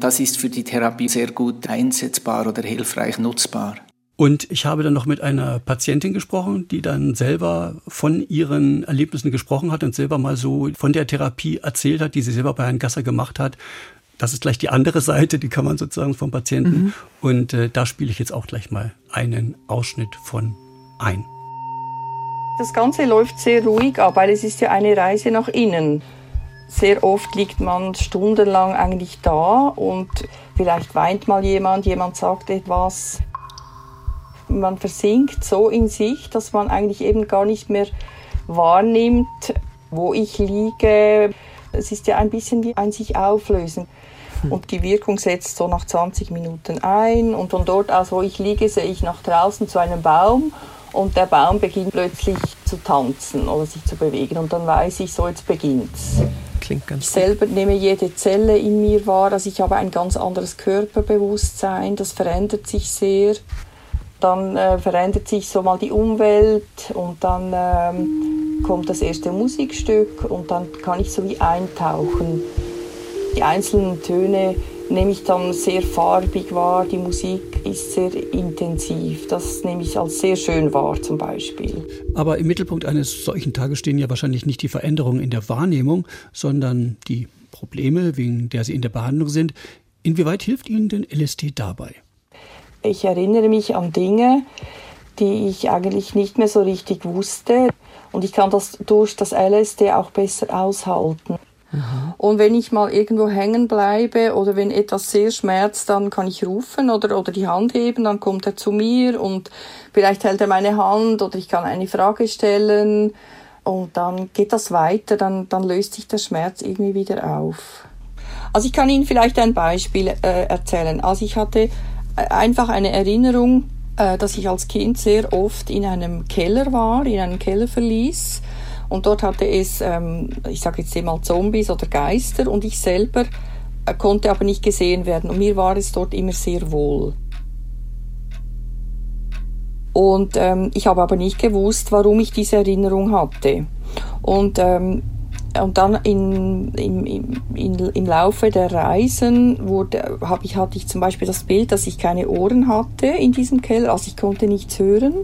Das ist für die Therapie sehr gut einsetzbar oder hilfreich nutzbar. Und ich habe dann noch mit einer Patientin gesprochen, die dann selber von ihren Erlebnissen gesprochen hat und selber mal so von der Therapie erzählt hat, die sie selber bei Herrn Gasser gemacht hat. Das ist gleich die andere Seite, die kann man sozusagen vom Patienten. Mhm. Und äh, da spiele ich jetzt auch gleich mal einen Ausschnitt von ein. Das Ganze läuft sehr ruhig ab, weil es ist ja eine Reise nach innen. Sehr oft liegt man stundenlang eigentlich da und vielleicht weint mal jemand, jemand sagt etwas man versinkt so in sich, dass man eigentlich eben gar nicht mehr wahrnimmt, wo ich liege. Es ist ja ein bisschen wie ein sich auflösen. Und die Wirkung setzt so nach 20 Minuten ein. Und von dort aus, wo ich liege, sehe ich nach draußen zu einem Baum. Und der Baum beginnt plötzlich zu tanzen oder sich zu bewegen. Und dann weiß ich, so jetzt beginnt's. Klingt ganz ich selber nehme jede Zelle in mir wahr. Also ich habe ein ganz anderes Körperbewusstsein. Das verändert sich sehr dann äh, verändert sich so mal die Umwelt und dann ähm, kommt das erste Musikstück und dann kann ich so wie eintauchen. Die einzelnen Töne nehme ich dann sehr farbig wahr, die Musik ist sehr intensiv. Das nehme ich als sehr schön wahr zum Beispiel. Aber im Mittelpunkt eines solchen Tages stehen ja wahrscheinlich nicht die Veränderungen in der Wahrnehmung, sondern die Probleme, wegen der Sie in der Behandlung sind. Inwieweit hilft Ihnen denn LSD dabei? Ich erinnere mich an Dinge, die ich eigentlich nicht mehr so richtig wusste. Und ich kann das durch das LSD auch besser aushalten. Aha. Und wenn ich mal irgendwo hängen bleibe oder wenn etwas sehr schmerzt, dann kann ich rufen oder, oder die Hand heben, dann kommt er zu mir und vielleicht hält er meine Hand oder ich kann eine Frage stellen und dann geht das weiter, dann, dann löst sich der Schmerz irgendwie wieder auf. Also ich kann Ihnen vielleicht ein Beispiel äh, erzählen. Also ich hatte einfach eine Erinnerung, äh, dass ich als Kind sehr oft in einem Keller war, in einem Kellerverlies. Und dort hatte es, ähm, ich sage jetzt mal Zombies oder Geister und ich selber äh, konnte aber nicht gesehen werden. Und mir war es dort immer sehr wohl. Und ähm, ich habe aber nicht gewusst, warum ich diese Erinnerung hatte. Und ähm, und dann in, im, im, im Laufe der Reisen wurde, hab ich, hatte ich zum Beispiel das Bild, dass ich keine Ohren hatte in diesem Keller, also ich konnte nichts hören.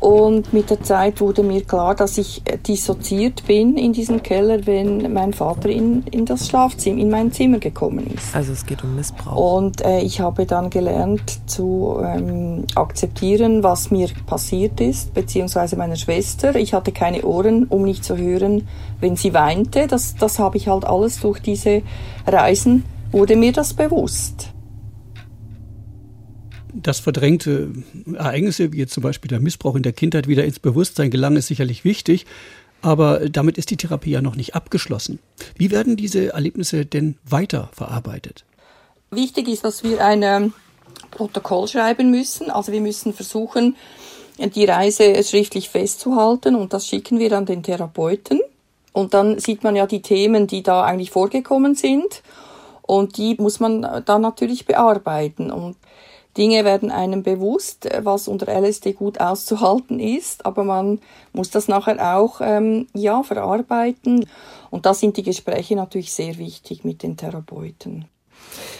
Und mit der Zeit wurde mir klar, dass ich äh, dissoziiert bin in diesem Keller, wenn mein Vater in, in das Schlafzimmer, in mein Zimmer gekommen ist. Also es geht um Missbrauch. Und äh, ich habe dann gelernt zu ähm, akzeptieren, was mir passiert ist, beziehungsweise meiner Schwester. Ich hatte keine Ohren, um nicht zu hören, wenn sie weinte. Das, das habe ich halt alles durch diese Reisen, wurde mir das bewusst dass verdrängte Ereignisse, wie jetzt zum Beispiel der Missbrauch in der Kindheit, wieder ins Bewusstsein gelangen, ist sicherlich wichtig. Aber damit ist die Therapie ja noch nicht abgeschlossen. Wie werden diese Erlebnisse denn weiter verarbeitet? Wichtig ist, dass wir ein ähm, Protokoll schreiben müssen. Also wir müssen versuchen, die Reise schriftlich festzuhalten und das schicken wir an den Therapeuten. Und dann sieht man ja die Themen, die da eigentlich vorgekommen sind. Und die muss man dann natürlich bearbeiten. Und Dinge werden einem bewusst, äh, was unter LSD gut auszuhalten ist, aber man muss das nachher auch ähm, ja, verarbeiten. Und da sind die Gespräche natürlich sehr wichtig mit den Therapeuten.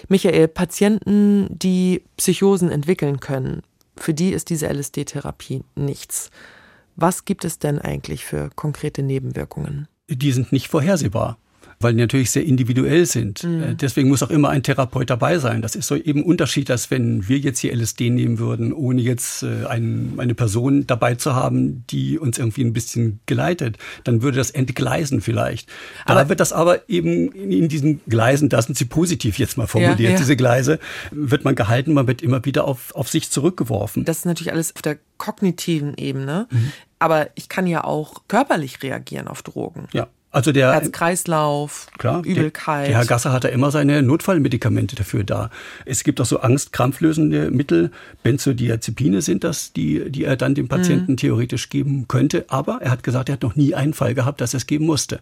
Michael, Patienten, die Psychosen entwickeln können, für die ist diese LSD-Therapie nichts. Was gibt es denn eigentlich für konkrete Nebenwirkungen? Die sind nicht vorhersehbar weil die natürlich sehr individuell sind. Mhm. Äh, deswegen muss auch immer ein Therapeut dabei sein. Das ist so eben Unterschied, dass wenn wir jetzt hier LSD nehmen würden, ohne jetzt äh, ein, eine Person dabei zu haben, die uns irgendwie ein bisschen geleitet, dann würde das entgleisen vielleicht. Da aber wird das aber eben in diesen Gleisen, da sind sie positiv jetzt mal formuliert, ja, ja. diese Gleise, wird man gehalten, man wird immer wieder auf, auf sich zurückgeworfen. Das ist natürlich alles auf der kognitiven Ebene. Mhm. Aber ich kann ja auch körperlich reagieren auf Drogen. Ja. Also der Herz-Kreislauf, klar, Übelkeit. Der, der, Herr Gasser hat da immer seine Notfallmedikamente dafür da. Es gibt auch so angstkrampflösende Mittel. Benzodiazepine sind das, die, die er dann dem Patienten mhm. theoretisch geben könnte. Aber er hat gesagt, er hat noch nie einen Fall gehabt, dass er es geben musste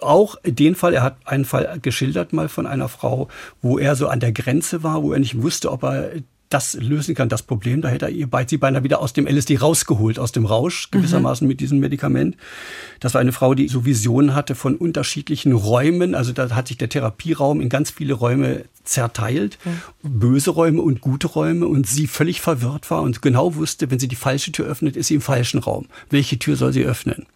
auch den Fall, er hat einen Fall geschildert mal von einer Frau, wo er so an der Grenze war, wo er nicht wusste, ob er das lösen kann, das Problem. Da hätte er ihr sie beinahe wieder aus dem LSD rausgeholt, aus dem Rausch gewissermaßen mhm. mit diesem Medikament. Das war eine Frau, die so Visionen hatte von unterschiedlichen Räumen. Also da hat sich der Therapieraum in ganz viele Räume zerteilt. Mhm. Böse Räume und gute Räume. Und sie völlig verwirrt war und genau wusste, wenn sie die falsche Tür öffnet, ist sie im falschen Raum. Welche Tür soll sie öffnen?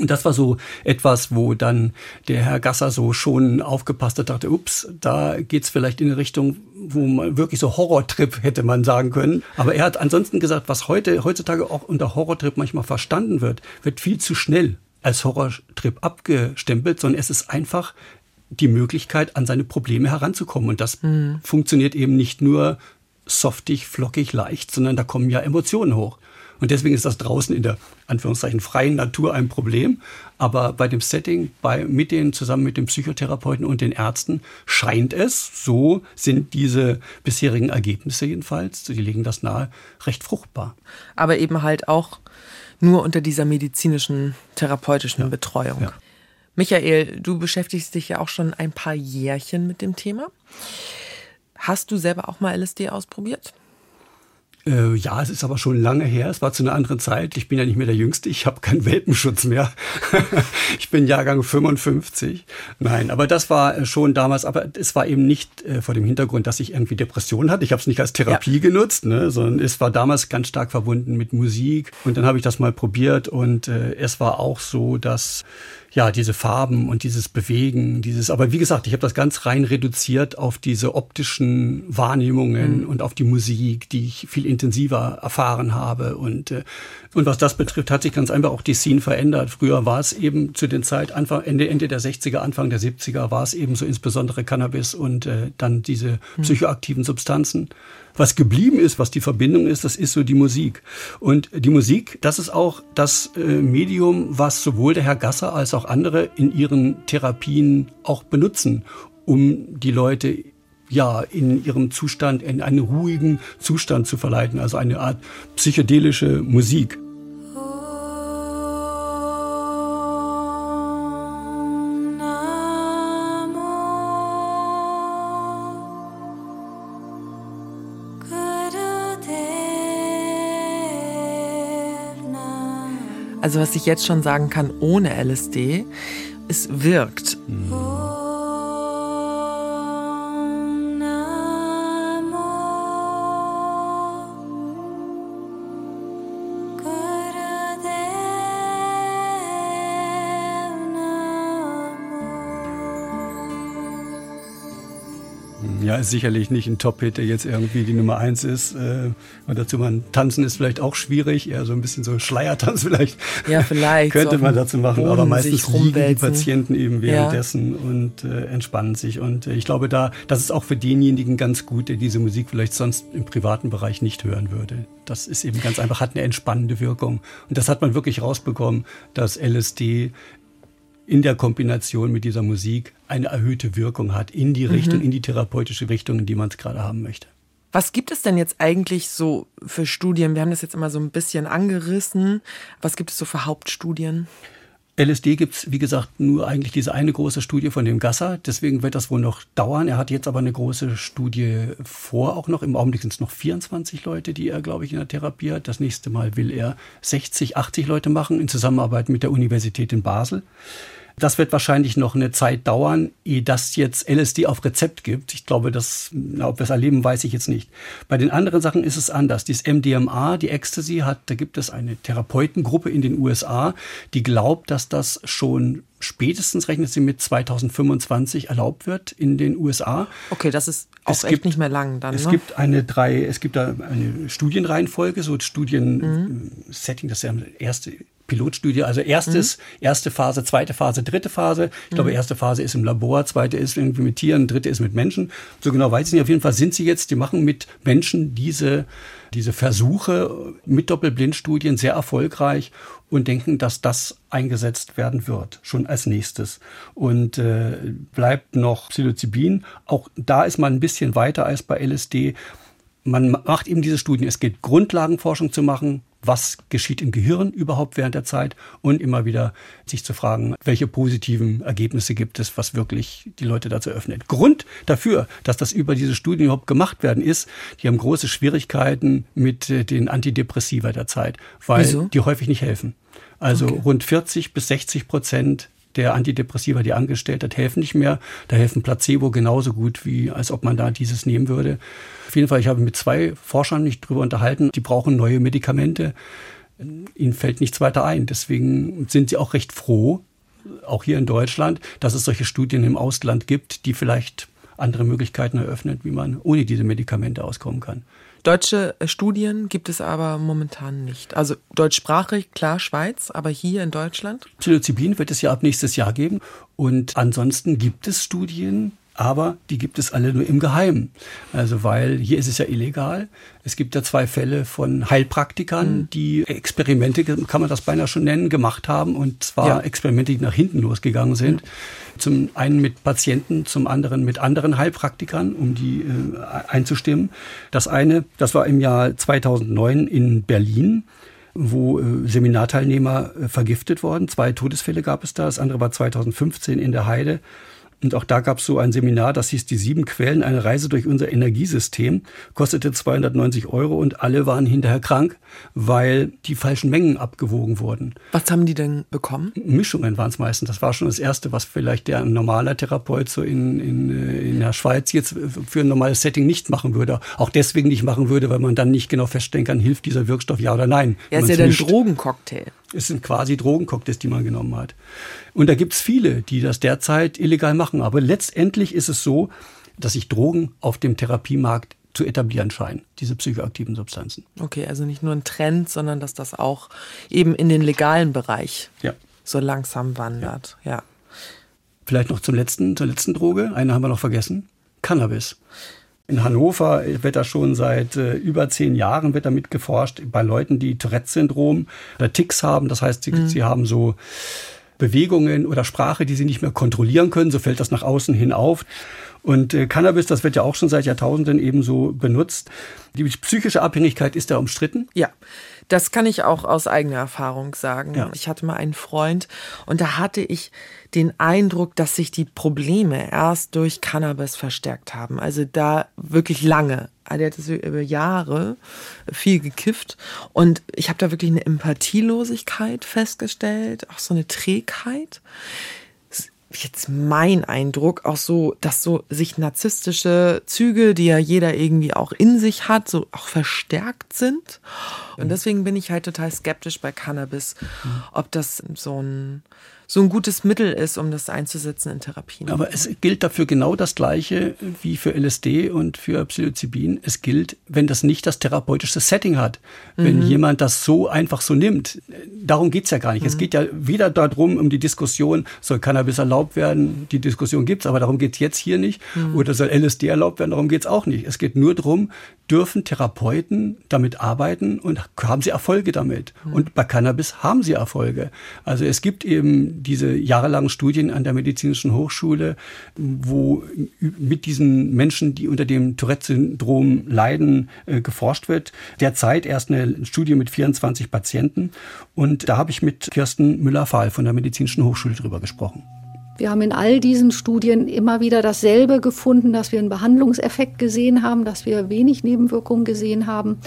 Und das war so etwas, wo dann der Herr Gasser so schon aufgepasst hat, dachte, ups, da geht's vielleicht in eine Richtung, wo man wirklich so Horrortrip hätte man sagen können. Aber er hat ansonsten gesagt, was heute, heutzutage auch unter Horrortrip manchmal verstanden wird, wird viel zu schnell als Horrortrip abgestempelt, sondern es ist einfach die Möglichkeit, an seine Probleme heranzukommen. Und das mhm. funktioniert eben nicht nur softig, flockig, leicht, sondern da kommen ja Emotionen hoch. Und deswegen ist das draußen in der Anführungszeichen freien Natur ein Problem. Aber bei dem Setting, bei, mit den, zusammen mit den Psychotherapeuten und den Ärzten scheint es, so sind diese bisherigen Ergebnisse jedenfalls, die legen das nahe, recht fruchtbar. Aber eben halt auch nur unter dieser medizinischen, therapeutischen ja. Betreuung. Ja. Michael, du beschäftigst dich ja auch schon ein paar Jährchen mit dem Thema. Hast du selber auch mal LSD ausprobiert? Äh, ja, es ist aber schon lange her. Es war zu einer anderen Zeit. Ich bin ja nicht mehr der Jüngste. Ich habe keinen Welpenschutz mehr. ich bin Jahrgang 55. Nein, aber das war äh, schon damals. Aber es war eben nicht äh, vor dem Hintergrund, dass ich irgendwie Depressionen hatte. Ich habe es nicht als Therapie ja. genutzt, ne, sondern es war damals ganz stark verbunden mit Musik. Und dann habe ich das mal probiert. Und äh, es war auch so, dass ja, diese Farben und dieses Bewegen, dieses, aber wie gesagt, ich habe das ganz rein reduziert auf diese optischen Wahrnehmungen mhm. und auf die Musik, die ich viel intensiver erfahren habe und äh, und was das betrifft, hat sich ganz einfach auch die Scene verändert. Früher war es eben zu den Zeit Anfang Ende Ende der 60er, Anfang der 70er war es eben so insbesondere Cannabis und äh, dann diese mhm. psychoaktiven Substanzen. Was geblieben ist, was die Verbindung ist, das ist so die Musik. Und die Musik, das ist auch das äh, Medium, was sowohl der Herr Gasser als auch andere in ihren Therapien auch benutzen, um die Leute ja, in ihrem Zustand, in einen ruhigen Zustand zu verleiten, also eine Art psychedelische Musik. Also was ich jetzt schon sagen kann, ohne LSD, es wirkt. Mhm. Ist sicherlich nicht ein Top-Hit, der jetzt irgendwie die Nummer eins ist. Äh, und dazu man tanzen ist vielleicht auch schwierig, eher so ein bisschen so Schleiertanz vielleicht. Ja, vielleicht. Könnte man dazu machen, Boden aber meistens liegen die Patienten eben währenddessen ja. und äh, entspannen sich. Und äh, ich glaube, da, das ist auch für denjenigen ganz gut, der diese Musik vielleicht sonst im privaten Bereich nicht hören würde. Das ist eben ganz einfach, hat eine entspannende Wirkung. Und das hat man wirklich rausbekommen, dass LSD in der Kombination mit dieser Musik eine erhöhte Wirkung hat in die Richtung, mhm. in die therapeutische Richtung, in die man es gerade haben möchte. Was gibt es denn jetzt eigentlich so für Studien? Wir haben das jetzt immer so ein bisschen angerissen. Was gibt es so für Hauptstudien? LSD gibt es, wie gesagt, nur eigentlich diese eine große Studie von dem Gasser. Deswegen wird das wohl noch dauern. Er hat jetzt aber eine große Studie vor, auch noch. Im Augenblick sind es noch 24 Leute, die er, glaube ich, in der Therapie hat. Das nächste Mal will er 60, 80 Leute machen in Zusammenarbeit mit der Universität in Basel. Das wird wahrscheinlich noch eine Zeit dauern, ehe das jetzt LSD auf Rezept gibt. Ich glaube, das, ob wir es erleben, weiß ich jetzt nicht. Bei den anderen Sachen ist es anders. Dieses MDMA, die Ecstasy hat, da gibt es eine Therapeutengruppe in den USA, die glaubt, dass das schon spätestens rechnet sie mit 2025 erlaubt wird in den USA. Okay, das ist auch es echt gibt, nicht mehr lang dann. Es ne? gibt eine drei, es gibt da eine Studienreihenfolge, so Studien-Setting, mhm. das ist ja erste Pilotstudie, also erstes, mhm. erste Phase, zweite Phase, dritte Phase. Ich glaube, mhm. erste Phase ist im Labor, zweite ist irgendwie mit Tieren, dritte ist mit Menschen. So genau weiß ich nicht. Auf jeden Fall sind sie jetzt, die machen mit Menschen diese, diese Versuche mit Doppelblindstudien sehr erfolgreich und denken, dass das eingesetzt werden wird, schon als nächstes. Und äh, bleibt noch Psilocybin. Auch da ist man ein bisschen weiter als bei LSD. Man macht eben diese Studien. Es geht Grundlagenforschung zu machen, was geschieht im Gehirn überhaupt während der Zeit und immer wieder sich zu fragen, welche positiven Ergebnisse gibt es, was wirklich die Leute dazu öffnet. Grund dafür, dass das über diese Studien überhaupt gemacht werden, ist, die haben große Schwierigkeiten mit äh, den Antidepressiva der Zeit, weil Wieso? die häufig nicht helfen. Also okay. rund 40 bis 60 Prozent der Antidepressiva, die angestellt hat, helfen nicht mehr. Da helfen Placebo genauso gut, wie als ob man da dieses nehmen würde. Auf jeden Fall, ich habe mit zwei Forschern nicht drüber unterhalten, die brauchen neue Medikamente. Ihnen fällt nichts weiter ein. Deswegen sind sie auch recht froh, auch hier in Deutschland, dass es solche Studien im Ausland gibt, die vielleicht andere Möglichkeiten eröffnen, wie man ohne diese Medikamente auskommen kann. Deutsche äh, Studien gibt es aber momentan nicht. Also deutschsprachig, klar, Schweiz, aber hier in Deutschland? Psilocybin wird es ja ab nächstes Jahr geben. Und ansonsten gibt es Studien, aber die gibt es alle nur im Geheimen. Also weil hier ist es ja illegal. Es gibt ja zwei Fälle von Heilpraktikern, mhm. die Experimente, kann man das beinahe schon nennen, gemacht haben. Und zwar ja. Experimente, die nach hinten losgegangen sind. Mhm. Zum einen mit Patienten, zum anderen mit anderen Heilpraktikern, um die äh, einzustimmen. Das eine, das war im Jahr 2009 in Berlin wo äh, Seminarteilnehmer äh, vergiftet worden. Zwei Todesfälle gab es da. Das andere war 2015 in der Heide. Und auch da gab es so ein Seminar, das hieß Die sieben Quellen, eine Reise durch unser Energiesystem, kostete 290 Euro und alle waren hinterher krank, weil die falschen Mengen abgewogen wurden. Was haben die denn bekommen? Mischungen waren es meistens. Das war schon das Erste, was vielleicht der normaler Therapeut so in, in, in der Schweiz jetzt für ein normales Setting nicht machen würde. Auch deswegen nicht machen würde, weil man dann nicht genau feststellen kann, hilft dieser Wirkstoff ja oder nein. Ja, ist ja ein Drogencocktail. Es sind quasi Drogencocktails, die man genommen hat. Und da gibt es viele, die das derzeit illegal machen. Aber letztendlich ist es so, dass sich Drogen auf dem Therapiemarkt zu etablieren scheinen, diese psychoaktiven Substanzen. Okay, also nicht nur ein Trend, sondern dass das auch eben in den legalen Bereich ja. so langsam wandert. Ja. ja. Vielleicht noch zum letzten, zur letzten Droge. Eine haben wir noch vergessen. Cannabis. In Hannover wird da schon seit äh, über zehn Jahren wird damit geforscht bei Leuten, die Tourette-Syndrom oder Ticks haben. Das heißt, sie, mhm. sie haben so Bewegungen oder Sprache, die sie nicht mehr kontrollieren können. So fällt das nach außen hin auf. Und äh, Cannabis, das wird ja auch schon seit Jahrtausenden ebenso benutzt. Die psychische Abhängigkeit ist da umstritten. Ja. Das kann ich auch aus eigener Erfahrung sagen. Ja. Ich hatte mal einen Freund und da hatte ich den Eindruck, dass sich die Probleme erst durch Cannabis verstärkt haben. Also da wirklich lange. Also er hat über Jahre viel gekifft und ich habe da wirklich eine Empathielosigkeit festgestellt, auch so eine Trägheit jetzt mein Eindruck auch so, dass so sich narzisstische Züge, die ja jeder irgendwie auch in sich hat, so auch verstärkt sind. Und deswegen bin ich halt total skeptisch bei Cannabis, ob das so ein so ein gutes Mittel ist, um das einzusetzen in Therapien. Aber es gilt dafür genau das Gleiche wie für LSD und für Psilocybin. Es gilt, wenn das nicht das therapeutische Setting hat. Wenn mhm. jemand das so einfach so nimmt. Darum geht's ja gar nicht. Mhm. Es geht ja weder darum, um die Diskussion, soll Cannabis erlaubt werden, die Diskussion gibt's, aber darum geht's jetzt hier nicht. Mhm. Oder soll LSD erlaubt werden, darum geht's auch nicht. Es geht nur darum, dürfen Therapeuten damit arbeiten und haben sie Erfolge damit. Mhm. Und bei Cannabis haben sie Erfolge. Also es gibt eben diese jahrelangen Studien an der Medizinischen Hochschule, wo mit diesen Menschen, die unter dem Tourette-Syndrom leiden, äh, geforscht wird. Derzeit erst eine Studie mit 24 Patienten. Und da habe ich mit Kirsten Müller-Fahl von der Medizinischen Hochschule drüber gesprochen. Wir haben in all diesen Studien immer wieder dasselbe gefunden, dass wir einen Behandlungseffekt gesehen haben, dass wir wenig Nebenwirkungen gesehen haben.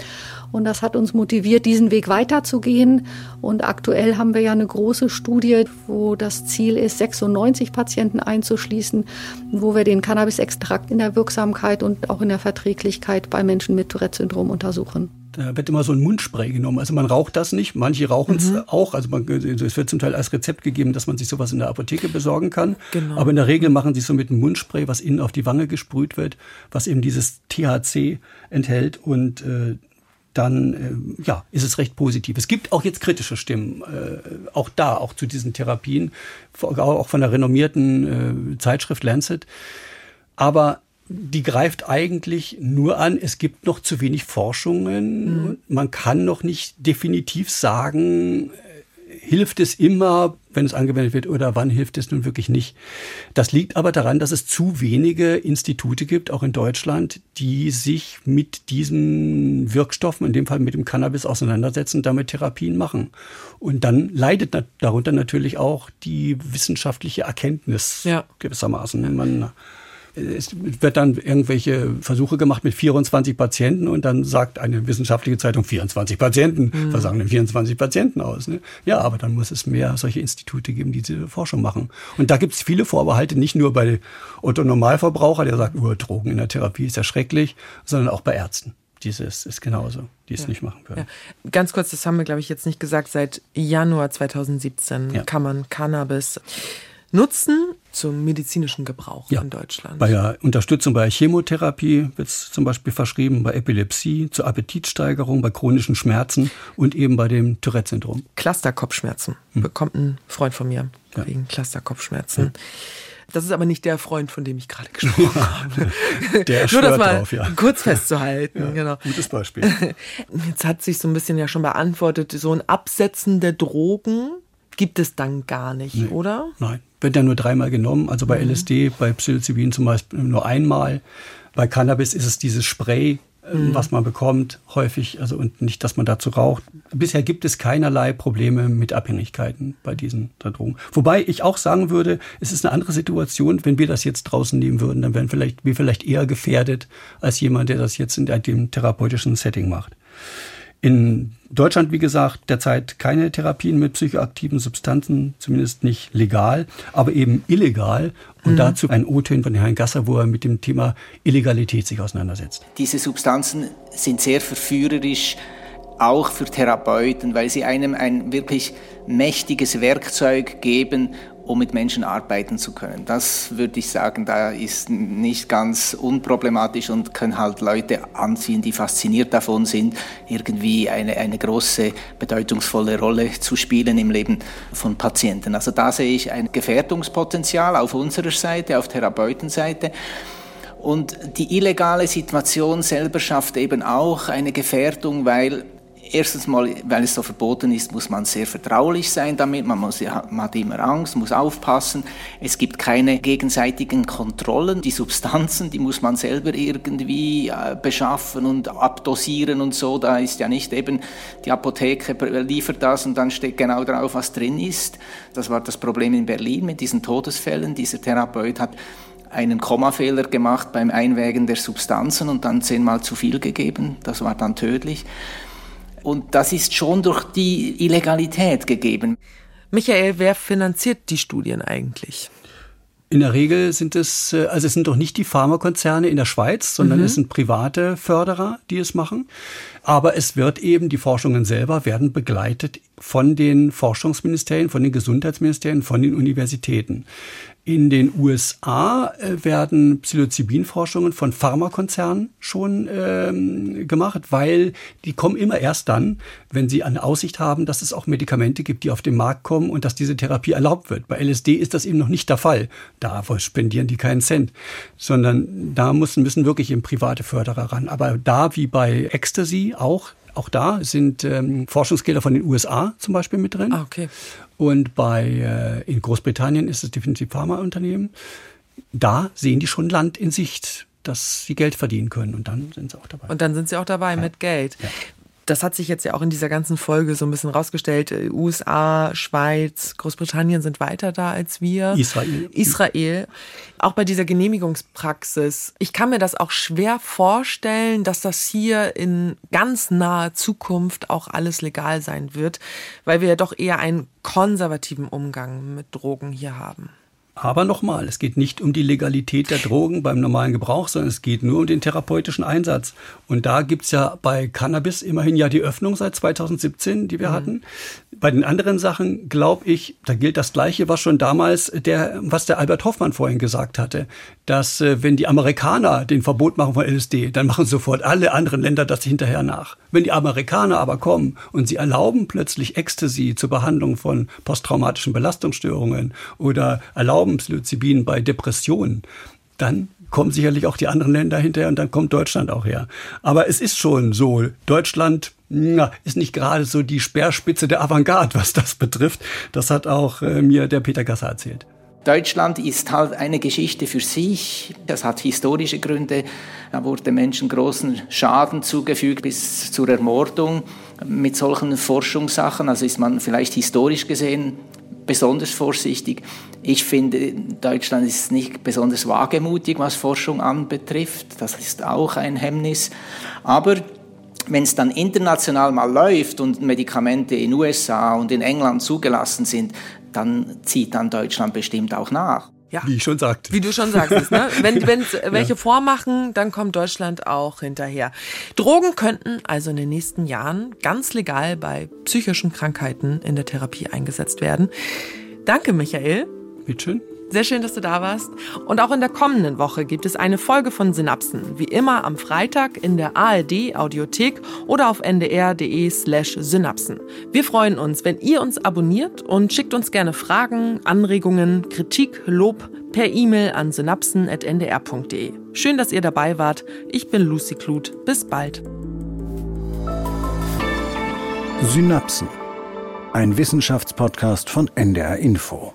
Und das hat uns motiviert, diesen Weg weiterzugehen. Und aktuell haben wir ja eine große Studie, wo das Ziel ist, 96 Patienten einzuschließen, wo wir den Cannabisextrakt in der Wirksamkeit und auch in der Verträglichkeit bei Menschen mit Tourette-Syndrom untersuchen da wird immer so ein Mundspray genommen. Also man raucht das nicht, manche rauchen es mhm. auch. Also man, es wird zum Teil als Rezept gegeben, dass man sich sowas in der Apotheke besorgen kann. Genau. Aber in der Regel machen sie es so mit einem Mundspray, was innen auf die Wange gesprüht wird, was eben dieses THC enthält und äh, dann äh, ja, ist es recht positiv. Es gibt auch jetzt kritische Stimmen, äh, auch da, auch zu diesen Therapien, auch von der renommierten äh, Zeitschrift Lancet. Aber die greift eigentlich nur an, es gibt noch zu wenig Forschungen. Mhm. Man kann noch nicht definitiv sagen, hilft es immer, wenn es angewendet wird, oder wann hilft es nun wirklich nicht. Das liegt aber daran, dass es zu wenige Institute gibt, auch in Deutschland, die sich mit diesen Wirkstoffen, in dem Fall mit dem Cannabis auseinandersetzen, damit Therapien machen. Und dann leidet darunter natürlich auch die wissenschaftliche Erkenntnis ja. gewissermaßen. Man es wird dann irgendwelche Versuche gemacht mit 24 Patienten und dann sagt eine wissenschaftliche Zeitung 24 Patienten. Mhm. Was sagen denn 24 Patienten aus? Ne? Ja, aber dann muss es mehr solche Institute geben, die diese Forschung machen. Und da gibt es viele Vorbehalte, nicht nur bei Otto Normalverbraucher, der sagt, oh, Drogen in der Therapie ist ja schrecklich, sondern auch bei Ärzten dieses ist genauso, die es ja. nicht machen würden. Ja. Ganz kurz, das haben wir, glaube ich, jetzt nicht gesagt. Seit Januar 2017 ja. kann man Cannabis nutzen zum medizinischen Gebrauch ja. in Deutschland. Bei der Unterstützung bei Chemotherapie wird es zum Beispiel verschrieben, bei Epilepsie, zur Appetitsteigerung, bei chronischen Schmerzen und eben bei dem Tourette-Syndrom. Clusterkopfschmerzen hm. bekommt ein Freund von mir ja. wegen Clusterkopfschmerzen. Ja. Das ist aber nicht der Freund, von dem ich gerade gesprochen habe. Der Nur das mal drauf, ja. kurz festzuhalten. Ja, genau. Gutes Beispiel. Jetzt hat sich so ein bisschen ja schon beantwortet, so ein Absetzen der Drogen gibt es dann gar nicht, nee. oder? Nein, wird ja nur dreimal genommen. Also bei mhm. LSD, bei Psilocybin zum Beispiel nur einmal. Bei Cannabis ist es dieses Spray, ähm, mhm. was man bekommt, häufig, also und nicht, dass man dazu raucht. Bisher gibt es keinerlei Probleme mit Abhängigkeiten bei diesen Drogen. Wobei ich auch sagen würde, es ist eine andere Situation, wenn wir das jetzt draußen nehmen würden, dann wären vielleicht, wir vielleicht eher gefährdet als jemand, der das jetzt in dem therapeutischen Setting macht. In Deutschland, wie gesagt, derzeit keine Therapien mit psychoaktiven Substanzen, zumindest nicht legal, aber eben illegal. Und mhm. dazu ein O-Ton von Herrn Gasser, wo er mit dem Thema Illegalität sich auseinandersetzt. Diese Substanzen sind sehr verführerisch, auch für Therapeuten, weil sie einem ein wirklich mächtiges Werkzeug geben, um mit Menschen arbeiten zu können. Das würde ich sagen, da ist nicht ganz unproblematisch und können halt Leute anziehen, die fasziniert davon sind, irgendwie eine, eine große, bedeutungsvolle Rolle zu spielen im Leben von Patienten. Also da sehe ich ein Gefährdungspotenzial auf unserer Seite, auf Therapeutenseite. Und die illegale Situation selber schafft eben auch eine Gefährdung, weil Erstens mal, weil es so verboten ist, muss man sehr vertraulich sein damit. Man, muss, man hat immer Angst, muss aufpassen. Es gibt keine gegenseitigen Kontrollen. Die Substanzen, die muss man selber irgendwie äh, beschaffen und abdosieren und so. Da ist ja nicht eben die Apotheke liefert das und dann steht genau drauf, was drin ist. Das war das Problem in Berlin mit diesen Todesfällen. Dieser Therapeut hat einen Kommafehler gemacht beim Einwägen der Substanzen und dann zehnmal zu viel gegeben. Das war dann tödlich. Und das ist schon durch die Illegalität gegeben. Michael, wer finanziert die Studien eigentlich? In der Regel sind es, äh, also es sind doch nicht die Pharmakonzerne in der Schweiz, sondern mhm. es sind private Förderer, die es machen. Aber es wird eben, die Forschungen selber werden begleitet von den Forschungsministerien, von den Gesundheitsministerien, von den Universitäten. In den USA äh, werden Psilocybin-Forschungen von Pharmakonzernen schon ähm, gemacht, weil die kommen immer erst dann, wenn sie eine Aussicht haben, dass es auch Medikamente gibt, die auf den Markt kommen und dass diese Therapie erlaubt wird. Bei LSD ist das eben noch nicht der Fall. Da spendieren die keinen Cent, sondern da müssen, müssen wirklich eben private Förderer ran. Aber da wie bei Ecstasy auch auch da sind ähm, Forschungsgelder von den USA zum Beispiel mit drin. Ah, okay. Und bei, äh, in Großbritannien ist es definitiv Pharmaunternehmen. Da sehen die schon Land in Sicht, dass sie Geld verdienen können. Und dann sind sie auch dabei. Und dann sind sie auch dabei ja. mit Geld. Ja das hat sich jetzt ja auch in dieser ganzen Folge so ein bisschen rausgestellt. USA, Schweiz, Großbritannien sind weiter da als wir. Israel. Israel. Auch bei dieser Genehmigungspraxis. Ich kann mir das auch schwer vorstellen, dass das hier in ganz naher Zukunft auch alles legal sein wird, weil wir ja doch eher einen konservativen Umgang mit Drogen hier haben. Aber nochmal, es geht nicht um die Legalität der Drogen beim normalen Gebrauch, sondern es geht nur um den therapeutischen Einsatz. Und da gibt's ja bei Cannabis immerhin ja die Öffnung seit 2017, die wir mhm. hatten. Bei den anderen Sachen glaube ich, da gilt das Gleiche, was schon damals der, was der Albert Hoffmann vorhin gesagt hatte, dass äh, wenn die Amerikaner den Verbot machen von LSD, dann machen sofort alle anderen Länder das hinterher nach. Wenn die Amerikaner aber kommen und sie erlauben plötzlich Ecstasy zur Behandlung von posttraumatischen Belastungsstörungen oder erlauben Psilocybin bei Depressionen, dann kommen sicherlich auch die anderen Länder hinterher und dann kommt Deutschland auch her. Aber es ist schon so, Deutschland na, ist nicht gerade so die Speerspitze der Avantgarde, was das betrifft. Das hat auch äh, mir der Peter Gasser erzählt. Deutschland ist halt eine Geschichte für sich. Das hat historische Gründe. Da wurde Menschen großen Schaden zugefügt bis zur Ermordung mit solchen Forschungssachen. Also ist man vielleicht historisch gesehen besonders vorsichtig. Ich finde, Deutschland ist nicht besonders wagemutig, was Forschung anbetrifft. Das ist auch ein Hemmnis. Aber wenn es dann international mal läuft und Medikamente in USA und in England zugelassen sind, dann zieht dann Deutschland bestimmt auch nach. Ja. Wie ich schon sagte. Wie du schon sagst, ne? Wenn, wenn welche ja. vormachen, dann kommt Deutschland auch hinterher. Drogen könnten also in den nächsten Jahren ganz legal bei psychischen Krankheiten in der Therapie eingesetzt werden. Danke, Michael. Bitteschön. Sehr schön, dass du da warst. Und auch in der kommenden Woche gibt es eine Folge von Synapsen. Wie immer am Freitag in der ARD Audiothek oder auf ndr.de slash Synapsen. Wir freuen uns, wenn ihr uns abonniert und schickt uns gerne Fragen, Anregungen, Kritik, Lob per E-Mail an synapsen.ndr.de. Schön, dass ihr dabei wart. Ich bin Lucy Kluth. Bis bald. Synapsen. Ein Wissenschaftspodcast von NDR Info.